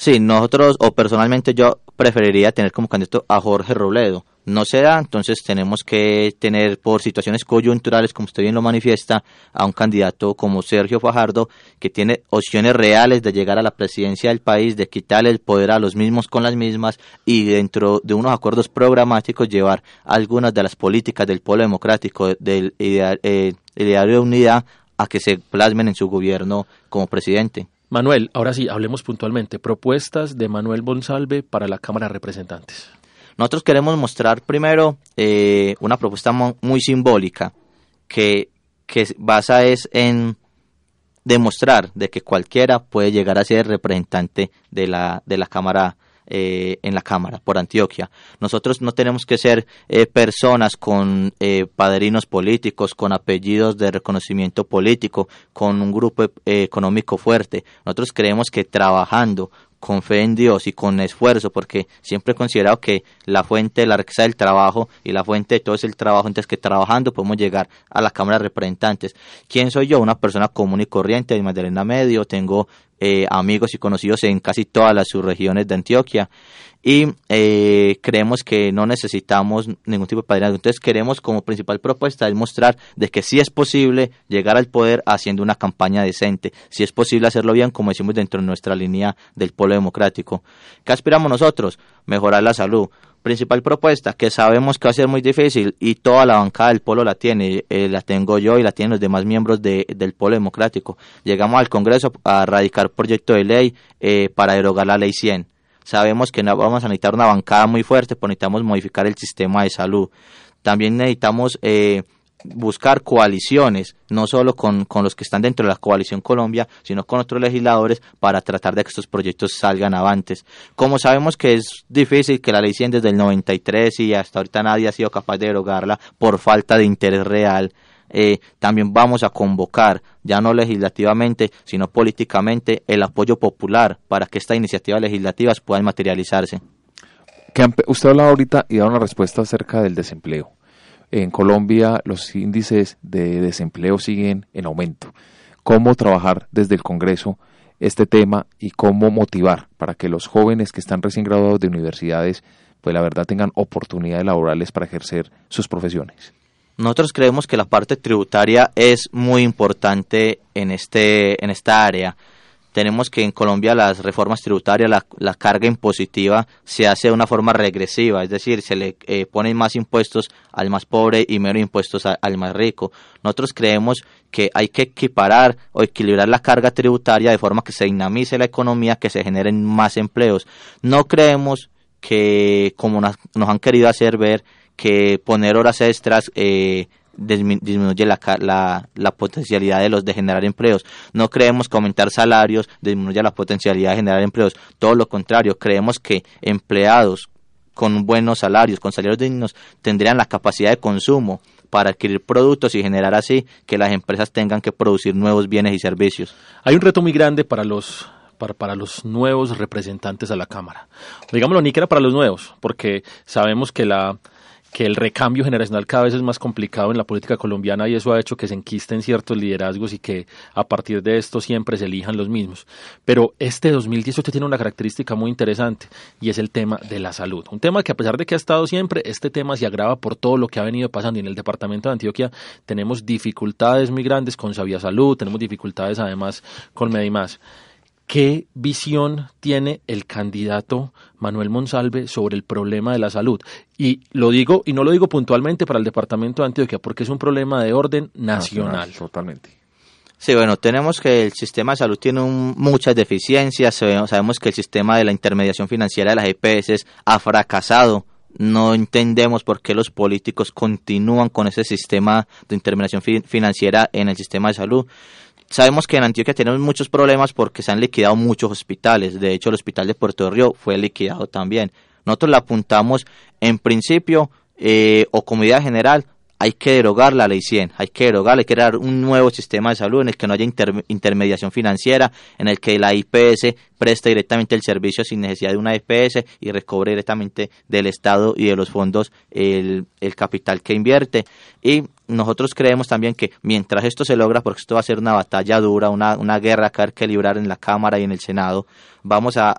Sí, nosotros, o personalmente yo preferiría tener como candidato a Jorge Robledo. No se da, entonces tenemos que tener por situaciones coyunturales, como usted bien lo manifiesta, a un candidato como Sergio Fajardo, que tiene opciones reales de llegar a la presidencia del país, de quitarle el poder a los mismos con las mismas y dentro de unos acuerdos programáticos llevar algunas de las políticas del pueblo democrático, del ideario eh, de unidad, a que se plasmen en su gobierno como presidente. Manuel, ahora sí, hablemos puntualmente. Propuestas de Manuel Bonsalve para la Cámara de Representantes. Nosotros queremos mostrar primero eh, una propuesta muy simbólica que, que basa es en demostrar de que cualquiera puede llegar a ser representante de la, de la Cámara eh, en la Cámara por Antioquia. Nosotros no tenemos que ser eh, personas con eh, padrinos políticos, con apellidos de reconocimiento político, con un grupo económico fuerte. Nosotros creemos que trabajando con fe en Dios y con esfuerzo, porque siempre he considerado que la fuente de la riqueza del trabajo y la fuente de todo es el trabajo, entonces que trabajando podemos llegar a la Cámara de Representantes. ¿Quién soy yo? Una persona común y corriente de Magdalena Medio, tengo eh, amigos y conocidos en casi todas las subregiones de Antioquia y eh, creemos que no necesitamos ningún tipo de padrinazgo. Entonces queremos como principal propuesta demostrar de que sí es posible llegar al poder haciendo una campaña decente, si es posible hacerlo bien como decimos dentro de nuestra línea del pueblo democrático. ¿Qué aspiramos nosotros? Mejorar la salud. Principal propuesta que sabemos que va a ser muy difícil y toda la bancada del polo la tiene, eh, la tengo yo y la tienen los demás miembros de, del polo democrático. Llegamos al Congreso a radicar proyecto de ley eh, para derogar la ley 100 Sabemos que no vamos a necesitar una bancada muy fuerte, pero necesitamos modificar el sistema de salud. También necesitamos eh, buscar coaliciones, no solo con, con, los que están dentro de la coalición Colombia, sino con otros legisladores para tratar de que estos proyectos salgan avantes. Como sabemos que es difícil que la ley 100 desde el 93 y hasta ahorita nadie ha sido capaz de derogarla por falta de interés real, eh, también vamos a convocar, ya no legislativamente, sino políticamente, el apoyo popular para que estas iniciativas legislativas puedan materializarse. Usted hablaba ahorita y da una respuesta acerca del desempleo. En Colombia los índices de desempleo siguen en aumento. ¿Cómo trabajar desde el Congreso este tema y cómo motivar para que los jóvenes que están recién graduados de universidades, pues la verdad tengan oportunidades laborales para ejercer sus profesiones? Nosotros creemos que la parte tributaria es muy importante en, este, en esta área tenemos que en Colombia las reformas tributarias, la, carga impositiva se hace de una forma regresiva, es decir, se le eh, ponen más impuestos al más pobre y menos impuestos al más rico. Nosotros creemos que hay que equiparar o equilibrar la carga tributaria de forma que se dinamice la economía, que se generen más empleos. No creemos que, como nos, han querido hacer ver, que poner horas extras eh, disminuye la, la, la, potencialidad de los de generar empleos. No creemos que aumentar salarios disminuya la potencialidad de generar empleos. Todo lo contrario, creemos que empleados con buenos salarios, con salarios dignos, tendrían la capacidad de consumo para adquirir productos y generar así que las empresas tengan que producir nuevos bienes y servicios. Hay un reto muy grande para los para, para, los nuevos representantes a la Cámara. Digámoslo, ni que era para los nuevos, porque sabemos que la, que el recambio generacional cada vez es más complicado en la política colombiana y eso ha hecho que se enquisten ciertos liderazgos y que a partir de esto siempre se elijan los mismos. Pero este 2018 tiene una característica muy interesante y es el tema de la salud. Un tema que a pesar de que ha estado siempre, este tema se agrava por todo lo que ha venido pasando y en el departamento de Antioquia tenemos dificultades muy grandes con Sabia Salud, tenemos dificultades además con Medimás. ¿Qué visión tiene el candidato Manuel Monsalve sobre el problema de la salud? Y lo digo, y no lo digo puntualmente para el departamento de Antioquia, porque es un problema de orden nacional. totalmente. Sí, bueno, tenemos que el sistema de salud tiene muchas deficiencias. Sabemos que el sistema de la intermediación financiera de las EPS ha fracasado. No entendemos por qué los políticos continúan con ese sistema de intermediación financiera en el sistema de salud. Sabemos que en Antioquia tenemos muchos problemas porque se han liquidado muchos hospitales. De hecho, el hospital de Puerto Río fue liquidado también. Nosotros le apuntamos en principio eh, o como idea general hay que derogar la ley 100, hay que derogar, hay que crear un nuevo sistema de salud en el que no haya intermediación financiera, en el que la IPS preste directamente el servicio sin necesidad de una IPS y recobre directamente del Estado y de los fondos el, el capital que invierte. Y nosotros creemos también que mientras esto se logra, porque esto va a ser una batalla dura, una, una guerra que hay que librar en la Cámara y en el Senado, vamos a,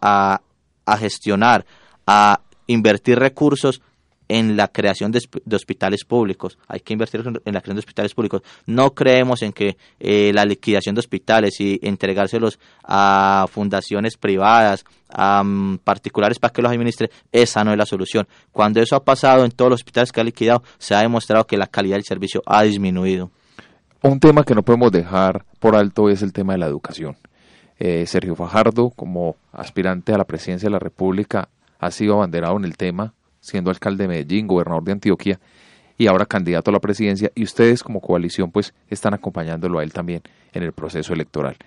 a gestionar, a invertir recursos en la creación de, hospitales públicos. Hay que invertir en la creación de hospitales públicos. No creemos en que eh, la liquidación de hospitales y entregárselos a fundaciones privadas, a particulares para que los administre, esa no es la solución. Cuando eso ha pasado en todos los hospitales que ha liquidado, se ha demostrado que la calidad del servicio ha disminuido. Un tema que no podemos dejar por alto es el tema de la educación. Eh, Sergio Fajardo, como aspirante a la presidencia de la República, ha sido abanderado en el tema siendo alcalde de Medellín, gobernador de Antioquia y ahora candidato a la presidencia y ustedes como coalición pues están acompañándolo a él también en el proceso electoral.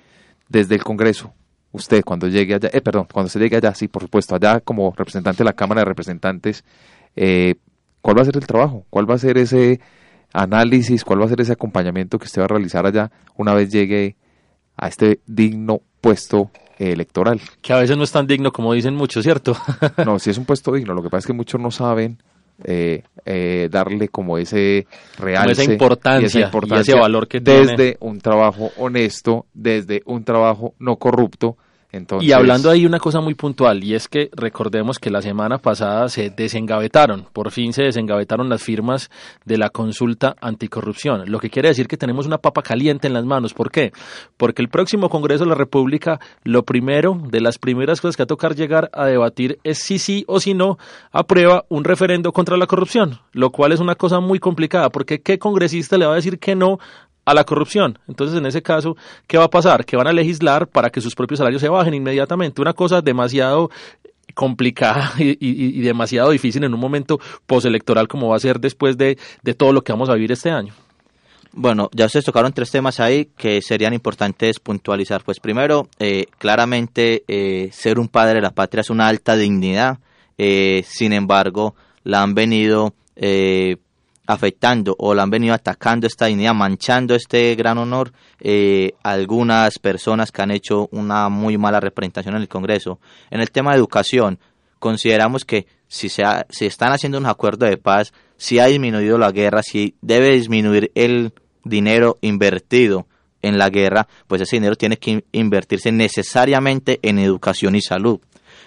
Desde el Congreso, usted cuando llegue allá, eh, perdón, cuando se llegue allá, sí, por supuesto, allá como representante de la Cámara de Representantes, eh, ¿cuál va a ser el trabajo? ¿Cuál va a ser ese análisis? ¿Cuál va a ser ese acompañamiento que usted va a realizar allá una vez llegue a este digno puesto electoral. Que a veces no es tan digno como dicen muchos, ¿cierto? no, *laughs* sí es un puesto digno. Lo que pasa es que muchos no saben eh, eh, darle como ese real esa importancia, y ese valor que desde un trabajo honesto, desde un trabajo no corrupto y hablando ahí una cosa muy puntual, y es que recordemos que la semana pasada se desengavetaron, por fin se desengavetaron las firmas de la consulta anticorrupción, lo que quiere decir que tenemos una papa caliente en las manos. ¿Por qué? Porque el próximo Congreso de la República, lo primero, de las primeras cosas que va a tocar llegar a debatir es si sí o si no aprueba un referendo contra la corrupción, lo cual es una cosa muy complicada, porque ¿qué congresista le va a decir que no a la corrupción. Entonces, en ese caso, ¿qué va a pasar? Que van a legislar para que sus propios salarios se bajen inmediatamente. Una cosa demasiado complicada *laughs* y, demasiado difícil en un momento postelectoral como va a ser después de, todo lo que vamos a vivir este año. Bueno, ya ustedes tocaron tres temas ahí que serían importantes puntualizar. Pues primero, eh, claramente eh, ser un padre de la patria es una alta dignidad. Eh, sin embargo, la han venido afectando o la han venido atacando esta dignidad, manchando este gran honor eh, algunas personas que han hecho una muy mala representación en el Congreso. En el tema de educación, consideramos que si se si están haciendo un acuerdo de paz, si ha disminuido la guerra, si debe disminuir el dinero invertido en la guerra, pues ese dinero tiene que invertirse necesariamente en educación y salud.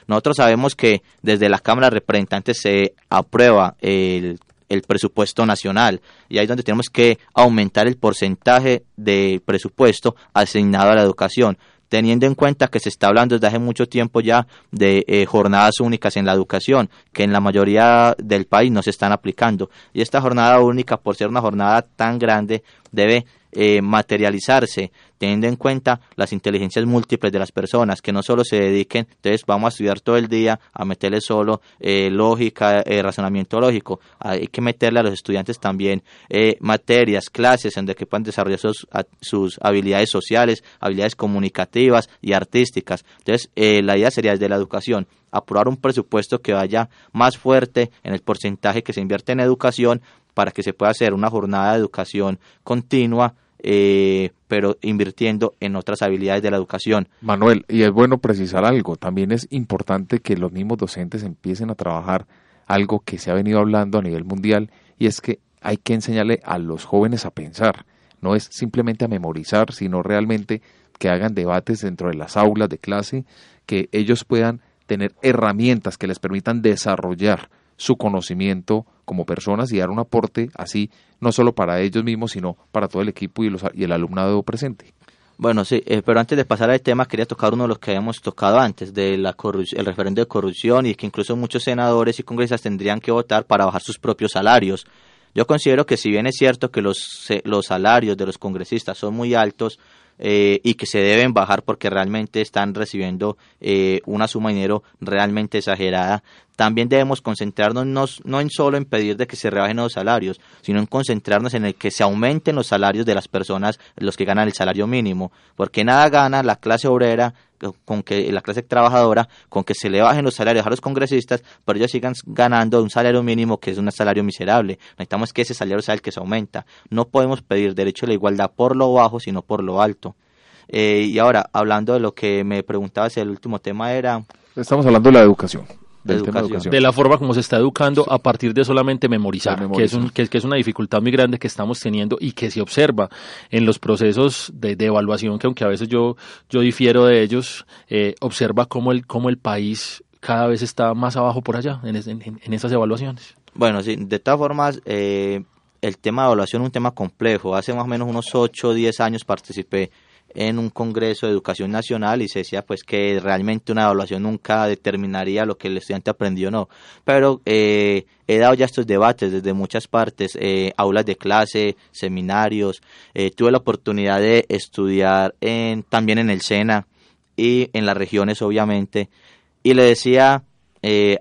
Nosotros sabemos que desde la Cámara de Representantes se aprueba el el presupuesto nacional y ahí es donde tenemos que aumentar el porcentaje de presupuesto asignado a la educación teniendo en cuenta que se está hablando desde hace mucho tiempo ya de eh, jornadas únicas en la educación, que en la mayoría del país no se están aplicando. Y esta jornada única, por ser una jornada tan grande, debe eh, materializarse teniendo en cuenta las inteligencias múltiples de las personas, que no solo se dediquen, entonces vamos a estudiar todo el día, a meterle solo eh, lógica, eh, razonamiento lógico, hay que meterle a los estudiantes también materias, clases en que puedan desarrollar sus, sus, habilidades sociales, habilidades comunicativas y artísticas. Entonces, la idea sería desde la educación, aprobar un presupuesto que vaya más fuerte en el porcentaje que se invierte en educación para que se pueda hacer una jornada de educación continua eh, pero invirtiendo en otras habilidades de la educación. Manuel, y es bueno precisar algo, también es importante que los mismos docentes empiecen a trabajar algo que se ha venido hablando a nivel mundial y es que hay que enseñarle a los jóvenes a pensar, no es simplemente a memorizar, sino realmente que hagan debates dentro de las aulas de clase, que ellos puedan tener herramientas que les permitan desarrollar su conocimiento como personas y dar un aporte así, no solo para ellos mismos, sino para todo el equipo y, los, y el alumnado presente. Bueno, sí, eh, pero antes de pasar al tema, quería tocar uno de los que habíamos tocado antes, de la el referendo de corrupción y que incluso muchos senadores y congresistas tendrían que votar para bajar sus propios salarios. Yo considero que si bien es cierto que los, los salarios de los congresistas son muy altos, eh, y que se deben bajar porque realmente están recibiendo eh, una suma de dinero realmente exagerada. También debemos concentrarnos no, no, en solo en pedir de que se rebajen los salarios, sino en concentrarnos en el que se aumenten los salarios de las personas, los que ganan el salario mínimo, porque nada gana la clase obrera con que la clase trabajadora, con que se le bajen los salarios a los congresistas, pero ellos sigan ganando un salario mínimo que es un salario miserable. Necesitamos que ese salario sea el que se aumenta. No podemos pedir derecho a la igualdad por lo bajo, sino por lo alto. Eh, y ahora, hablando de lo que me preguntabas, el último tema era... Estamos hablando de la educación. De la forma como se está educando a partir de solamente memorizar, Que, es un, que, es una dificultad muy grande que estamos teniendo y que se observa en los procesos de, evaluación, que aunque a veces yo, yo difiero de ellos, eh, observa cómo el, cómo el país cada vez está más abajo por allá en, en, esas evaluaciones. Bueno, sí, de todas formas, eh, el tema de evaluación es un tema complejo. Hace más o menos unos 8 o 10 años participé en un congreso de educación nacional y se decía pues que realmente una evaluación nunca determinaría lo que el estudiante aprendió o no. Pero eh, he dado ya estos debates desde muchas partes, eh, aulas de clase, seminarios, eh, tuve la oportunidad de estudiar también en el SENA y en las regiones obviamente y le decía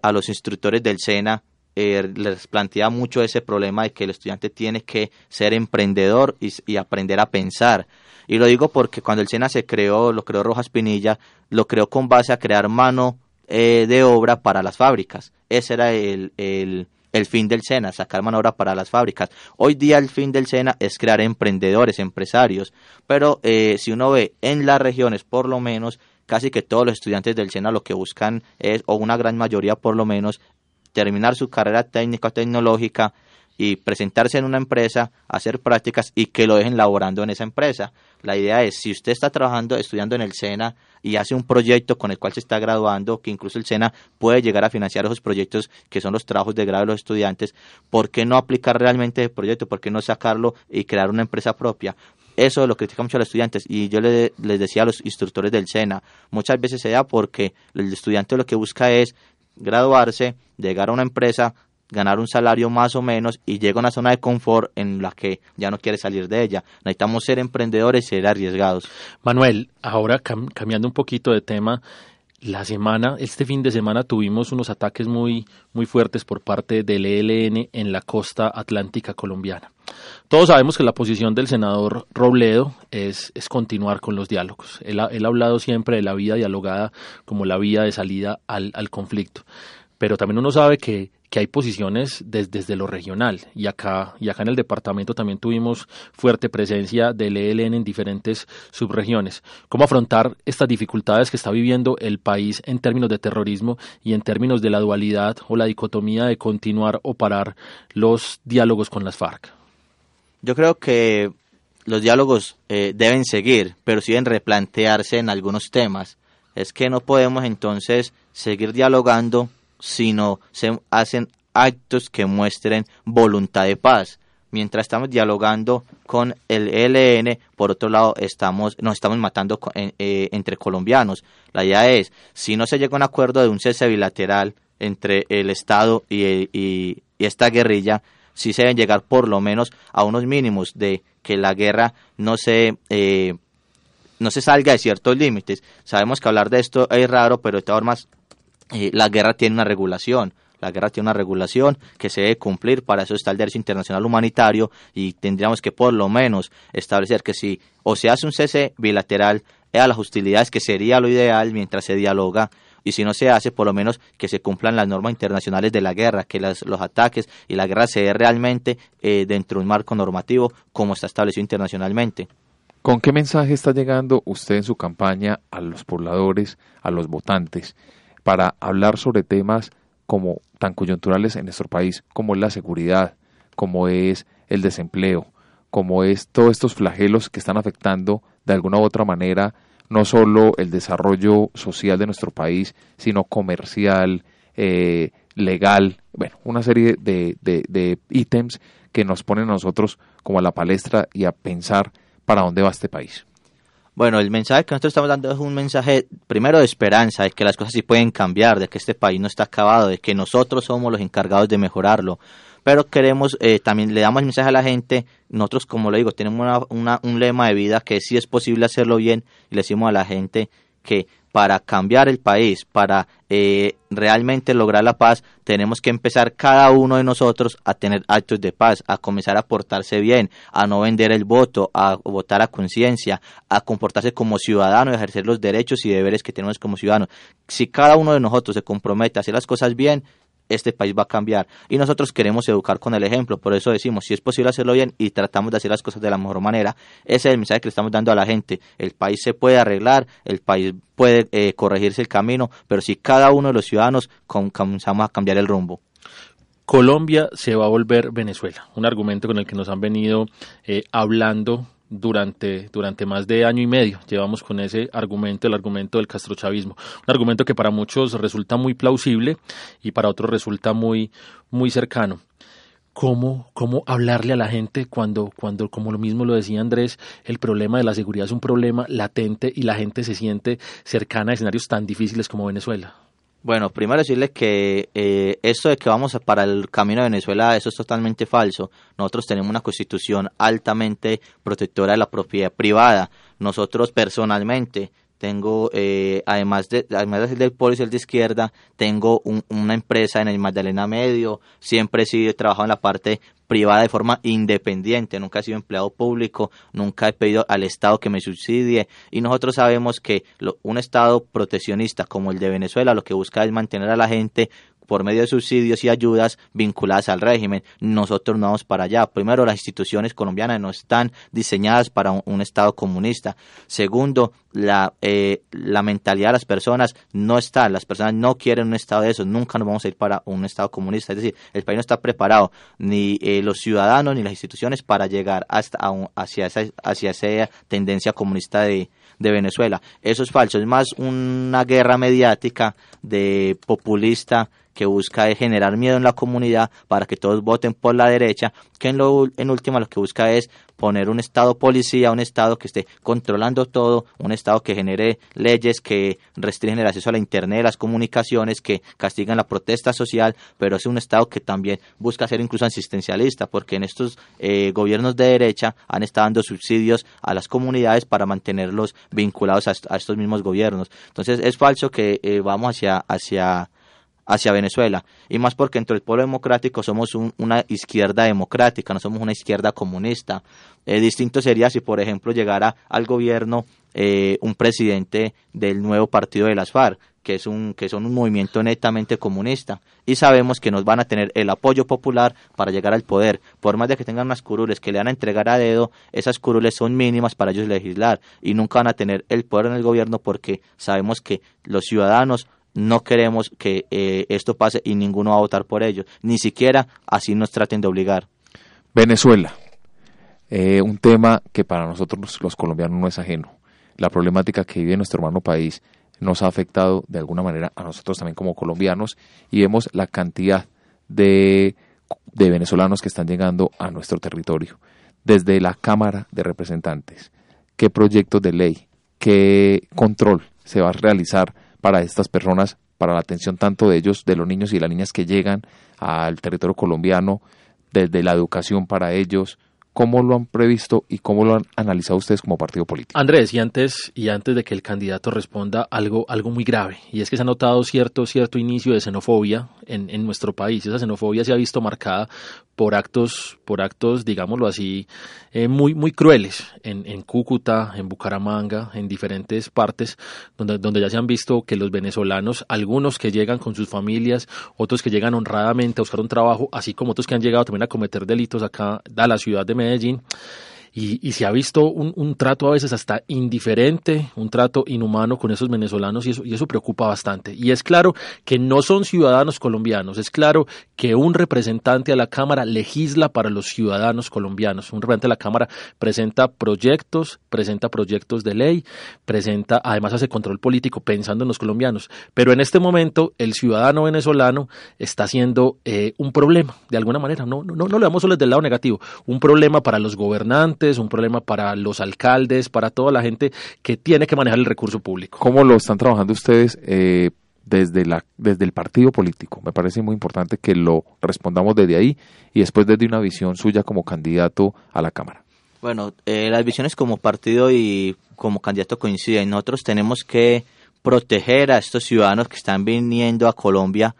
a los instructores del SENA les planteaba mucho ese problema de que el estudiante tiene que ser emprendedor y aprender a pensar y lo digo porque cuando el SENA se creó, lo creó Rojas Pinilla, lo creó con base a crear mano eh, de obra para las fábricas. Ese era el, el, el fin del SENA, sacar mano de obra para las fábricas. Hoy día el fin del SENA es crear emprendedores, empresarios. Pero eh, si uno ve en las regiones, por lo menos, casi que todos los estudiantes del SENA lo que buscan es, o una gran mayoría por lo menos, terminar su carrera técnica o tecnológica y presentarse en una empresa, hacer prácticas y que lo dejen laborando en esa empresa. La idea es, si usted está trabajando, estudiando en el SENA y hace un proyecto con el cual se está graduando, que incluso el SENA puede llegar a financiar esos proyectos que son los trabajos de grado de los estudiantes, ¿por qué no aplicar realmente el proyecto? ¿Por qué no sacarlo y crear una empresa propia? Eso lo critica mucho a los estudiantes y yo les decía a los instructores del SENA, muchas veces se da porque el estudiante lo que busca es graduarse, llegar a una empresa, ganar un salario más o menos y llega a una zona de confort en la que ya no quiere salir de ella. Necesitamos ser emprendedores ser arriesgados. Manuel, ahora cambiando un poquito de tema, la semana, este fin de semana tuvimos unos ataques muy, muy fuertes por parte del ELN en la costa atlántica colombiana. Todos sabemos que la posición del senador Robledo es, es continuar con los diálogos. Él ha, él ha, hablado siempre de la vía dialogada como la vía de salida al, al conflicto. Pero también uno sabe que que hay posiciones desde, lo regional y acá, y acá en el departamento también tuvimos fuerte presencia del ELN en diferentes subregiones. ¿Cómo afrontar estas dificultades que está viviendo el país en términos de terrorismo y en términos de la dualidad o la dicotomía de continuar o parar los diálogos con las FARC? Yo creo que los diálogos eh, deben seguir, pero sí deben replantearse en algunos temas. Es que no podemos entonces seguir dialogando sino se hacen actos que muestren voluntad de paz. Mientras estamos dialogando con el ELN, por otro lado estamos, nos estamos matando eh, entre colombianos. La idea es, si no se llega a un acuerdo de un cese bilateral entre el Estado y, esta guerrilla, si se deben llegar por lo menos a unos mínimos de que la guerra no se eh, no se salga de ciertos límites. Sabemos que hablar de esto es raro, pero de todas formas eh, la guerra tiene una regulación. La guerra tiene una regulación que se debe cumplir, para eso está el derecho internacional humanitario y tendríamos que por lo menos establecer que si o se hace un cese bilateral a las hostilidades, que sería lo ideal mientras se dialoga, y si no se hace, por lo menos que se cumplan las normas internacionales de la guerra, que los ataques y la guerra se dé realmente eh, dentro de un marco normativo como está establecido internacionalmente. ¿Con qué mensaje está llegando usted en su campaña a los pobladores, a los votantes, para hablar sobre temas como tan coyunturales en nuestro país, como es la seguridad, como es el desempleo, como es todos estos flagelos que están afectando de alguna u otra manera no solo el desarrollo social de nuestro país, sino comercial, eh, legal, bueno, una serie de, de, de ítems que nos ponen a nosotros como a la palestra y a pensar para dónde va este país. Bueno, el mensaje que nosotros estamos dando es un mensaje primero de esperanza, de que las cosas sí pueden cambiar, de que este país no está acabado, de que nosotros somos los encargados de mejorarlo. Pero queremos, eh, también le damos el mensaje a la gente, nosotros como le digo, tenemos una, un lema de vida que sí es posible hacerlo bien y le decimos a la gente que para cambiar el país, para eh, realmente lograr la paz, tenemos que empezar cada uno de nosotros a tener actos de paz, a comenzar a portarse bien, a no vender el voto, a votar a conciencia, a comportarse como ciudadano y ejercer los derechos y deberes que tenemos como ciudadanos. Si cada uno de nosotros se compromete a hacer las cosas bien, este país va a cambiar. Y nosotros queremos educar con el ejemplo, por eso decimos, si es posible hacerlo bien y tratamos de hacer las cosas de la mejor manera, ese es el mensaje que le estamos dando a la gente. El país se puede arreglar, el país puede eh, corregirse el camino, pero si cada uno de los ciudadanos comenzamos a cambiar el rumbo. Colombia se va a volver Venezuela, un argumento con el que nos han venido eh, hablando durante, durante más de año y medio. Llevamos con ese argumento, el argumento del castrochavismo. Un argumento que para muchos resulta muy plausible y para otros resulta muy, muy cercano. ¿Cómo, cómo hablarle a la gente cuando, cuando, como lo mismo lo decía Andrés, el problema de la seguridad es un problema latente y la gente se siente cercana a escenarios tan difíciles como Venezuela? Bueno, primero decirle que eh, esto de que vamos para el camino de Venezuela, eso es totalmente falso. Nosotros tenemos una constitución altamente protectora de la propiedad privada. Nosotros personalmente tengo, eh, además de además de del polo y de izquierda, tengo una empresa en el Magdalena Medio, siempre he sido, trabajado en la parte privada de forma independiente, nunca he sido empleado público, nunca he pedido al Estado que me subsidie. Y nosotros sabemos que un Estado proteccionista como el de Venezuela lo que busca es mantener a la gente por medio de subsidios y ayudas vinculadas al régimen. Nosotros no vamos para allá. Primero, las instituciones colombianas no están diseñadas para un, Estado comunista. Segundo, la, eh, la mentalidad de las personas no está. Las personas no quieren un Estado de esos. Nunca nos vamos a ir para un Estado comunista. Es decir, el país no está preparado, ni eh, los ciudadanos ni las instituciones, para llegar hasta hacia, esa, hacia esa tendencia comunista de, de Venezuela. Eso es falso. Es más una guerra mediática de populista que busca generar miedo en la comunidad para que todos voten por la derecha, que en, lo, en última lo que busca es poner un Estado policía, un Estado que esté controlando todo, un Estado que genere leyes que restringen el acceso a la Internet, las comunicaciones, que castigan la protesta social, pero es un Estado que también busca ser incluso asistencialista, porque en estos eh, gobiernos de derecha han estado dando subsidios a las comunidades para mantenerlos vinculados a, estos mismos gobiernos. Entonces es falso que eh, vamos hacia, hacia hacia Venezuela. Y más porque entre el pueblo democrático somos una izquierda democrática, no somos una izquierda comunista. Eh, distinto sería si, por ejemplo, llegara al gobierno eh, un presidente del nuevo partido de las FARC, que, es un, que son un movimiento netamente comunista. Y sabemos que nos van a tener el apoyo popular para llegar al poder. Por más de que tengan unas curules que le van a entregar a dedo, esas curules son mínimas para ellos legislar. Y nunca van a tener el poder en el gobierno porque sabemos que los ciudadanos no queremos que eh, esto pase y ninguno va a votar por ello. Ni siquiera así nos traten de obligar. Venezuela, eh, un tema que para nosotros los colombianos no es ajeno. La problemática que vive nuestro hermano país nos ha afectado de alguna manera a nosotros también como colombianos y vemos la cantidad de, de venezolanos que están llegando a nuestro territorio. Desde la Cámara de Representantes, ¿qué proyectos de ley, qué control se va a realizar para estas personas, para la atención tanto de ellos, de los niños y las niñas que llegan al territorio colombiano, desde la educación para ellos, cómo lo han previsto y cómo lo han analizado ustedes como partido político. Andrés, y antes, y antes de que el candidato responda algo, algo muy grave, y es que se ha notado cierto, cierto inicio de xenofobia en, en nuestro país. Esa xenofobia se ha visto marcada por actos, por actos, digámoslo así, eh, muy, muy crueles en, en, Cúcuta, en Bucaramanga, en diferentes partes, donde, donde ya se han visto que los venezolanos, algunos que llegan con sus familias, otros que llegan honradamente a buscar un trabajo, así como otros que han llegado también a cometer delitos acá a la ciudad de Medellín, y, se ha visto un, trato a veces hasta indiferente, un trato inhumano con esos venezolanos y eso, y eso preocupa bastante. Y es claro que no son ciudadanos colombianos, es claro que un representante a la Cámara legisla para los ciudadanos colombianos, un representante a la Cámara presenta proyectos, presenta proyectos de ley, presenta, además hace control político pensando en los colombianos. Pero en este momento el ciudadano venezolano está siendo eh, un problema, de alguna manera, no, no, no le damos solo desde el lado negativo, un problema para los gobernantes, es un problema para los alcaldes, para toda la gente que tiene que manejar el recurso público. ¿Cómo lo están trabajando ustedes eh, desde, la, desde el partido político? Me parece muy importante que lo respondamos desde ahí y después desde una visión suya como candidato a la Cámara. Bueno, eh, las visiones como partido y como candidato coinciden. Nosotros tenemos que proteger a estos ciudadanos que están viniendo a Colombia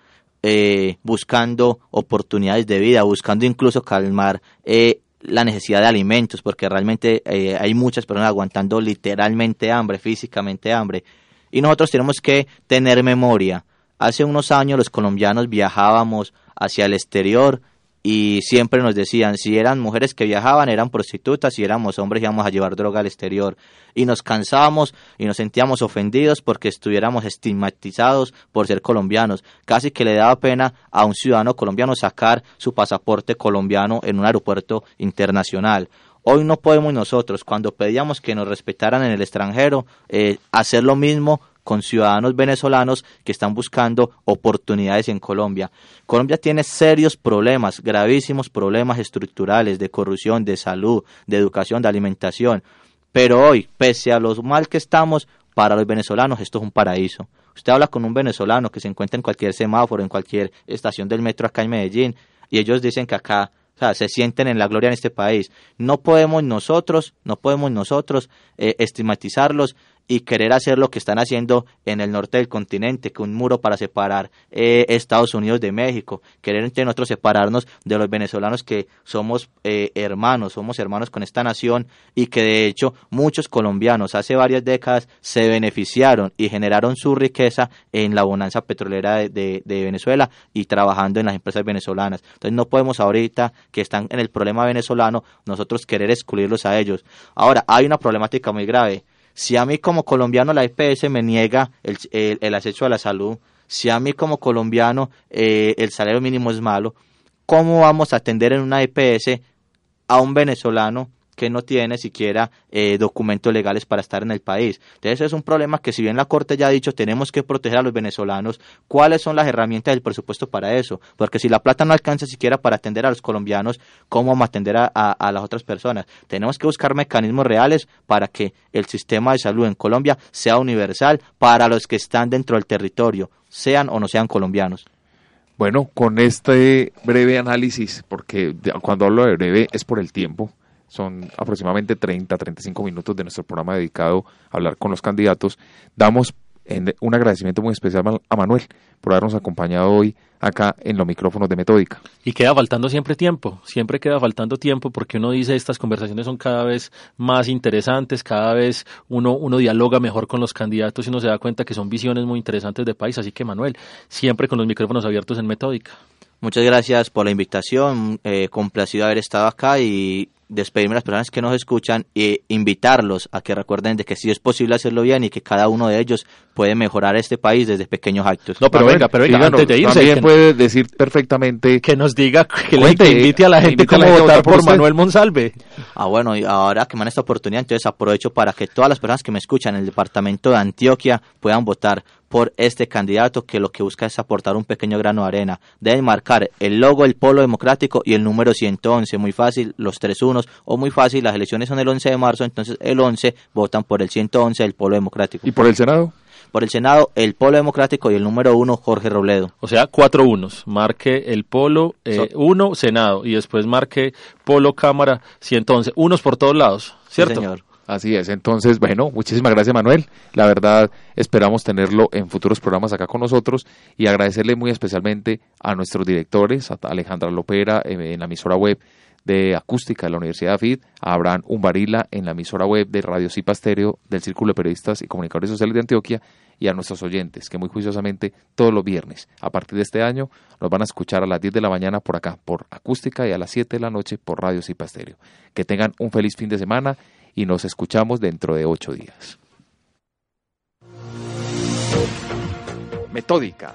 eh, buscando oportunidades de vida, buscando incluso calmar eh, la necesidad de alimentos, porque realmente eh, hay muchas personas aguantando literalmente hambre, físicamente hambre. Y nosotros tenemos que tener memoria. Hace unos años los colombianos viajábamos hacia el exterior y siempre nos decían, si eran mujeres que viajaban, eran prostitutas, si éramos hombres íbamos a llevar droga al exterior. Y nos cansábamos y nos sentíamos ofendidos porque estuviéramos estigmatizados por ser colombianos. Casi que le daba pena a un ciudadano colombiano sacar su pasaporte colombiano en un aeropuerto internacional. Hoy no podemos nosotros, cuando pedíamos que nos respetaran en el extranjero, eh, hacer lo mismo con ciudadanos venezolanos que están buscando oportunidades en Colombia. Colombia tiene serios problemas, gravísimos problemas estructurales de corrupción, de salud, de educación, de alimentación. Pero hoy, pese a lo mal que estamos, para los venezolanos esto es un paraíso. Usted habla con un venezolano que se encuentra en cualquier semáforo, en cualquier estación del metro acá en Medellín, y ellos dicen que acá o sea, se sienten en la gloria en este país. No podemos nosotros, no podemos nosotros eh, estigmatizarlos y querer hacer lo que están haciendo en el norte del continente, que un muro para separar eh, Estados Unidos de México, querer entre nosotros separarnos de los venezolanos que somos eh, hermanos, somos hermanos con esta nación y que de hecho muchos colombianos hace varias décadas se beneficiaron y generaron su riqueza en la bonanza petrolera de, de, de Venezuela y trabajando en las empresas venezolanas. Entonces no podemos ahorita que están en el problema venezolano nosotros querer excluirlos a ellos. Ahora, hay una problemática muy grave si a mí como colombiano la EPS me niega el, el, acceso a la salud, si a mí como colombiano eh, el salario mínimo es malo, ¿cómo vamos a atender en una EPS a un venezolano que no tiene siquiera eh, documentos legales para estar en el país. Entonces es un problema que si bien la Corte ya ha dicho tenemos que proteger a los venezolanos, ¿cuáles son las herramientas del presupuesto para eso? Porque si la plata no alcanza siquiera para atender a los colombianos, ¿cómo vamos a atender a, a las otras personas? Tenemos que buscar mecanismos reales para que el sistema de salud en Colombia sea universal para los que están dentro del territorio, sean o no sean colombianos. Bueno, con este breve análisis, porque cuando hablo de breve es por el tiempo, son aproximadamente 30, 35 minutos de nuestro programa dedicado a hablar con los candidatos. Damos un agradecimiento muy especial a Manuel por habernos acompañado hoy acá en los micrófonos de Metódica. Y queda faltando siempre tiempo, siempre queda faltando tiempo porque uno dice estas conversaciones son cada vez más interesantes, cada vez uno, uno dialoga mejor con los candidatos y uno se da cuenta que son visiones muy interesantes de país. Así que Manuel, siempre con los micrófonos abiertos en Metódica. Muchas gracias por la invitación, eh, complacido haber estado acá y despedirme de las personas que nos escuchan e invitarlos a que recuerden de que sí es posible hacerlo bien y que cada uno de ellos puede mejorar este país desde pequeños actos. No, pero venga, pero venga, antes de irse, también puede decir perfectamente que nos diga que le invite a la gente cómo votar por, Manuel Monsalve. Ah, bueno, y ahora que me dan esta oportunidad, entonces aprovecho para que todas las personas que me escuchan en el departamento de Antioquia puedan votar por este candidato que lo que busca es aportar un pequeño grano de arena. Deben marcar el logo del Polo Democrático y el número 111. Muy fácil, los tres unos. O muy fácil, las elecciones son el 11 de marzo, entonces el 11 votan por el 111 del Polo Democrático. ¿Y por el Senado? Por el Senado, el Polo Democrático y el número uno, Jorge Robledo. O sea, cuatro unos. Marque el Polo eh, uno, Senado, y después marque Polo Cámara 111. Unos por todos lados, ¿cierto? señor. Así es, entonces, bueno, muchísimas gracias Manuel. La verdad, esperamos tenerlo en futuros programas acá con nosotros y agradecerle muy especialmente a nuestros directores, a Alejandra Lopera eh, en la emisora web de acústica de la Universidad AFID, a Abraham Umbarila en la emisora web de Radio Cipasterio del Círculo de Periodistas y Comunicadores Sociales de Antioquia y a nuestros oyentes que muy juiciosamente todos los viernes a partir de este año nos van a escuchar a las 10 de la mañana por acá, por acústica y a las 7 de la noche por Radio Cipasterio. Que tengan un feliz fin de semana y nos escuchamos dentro de ocho días. Metódica,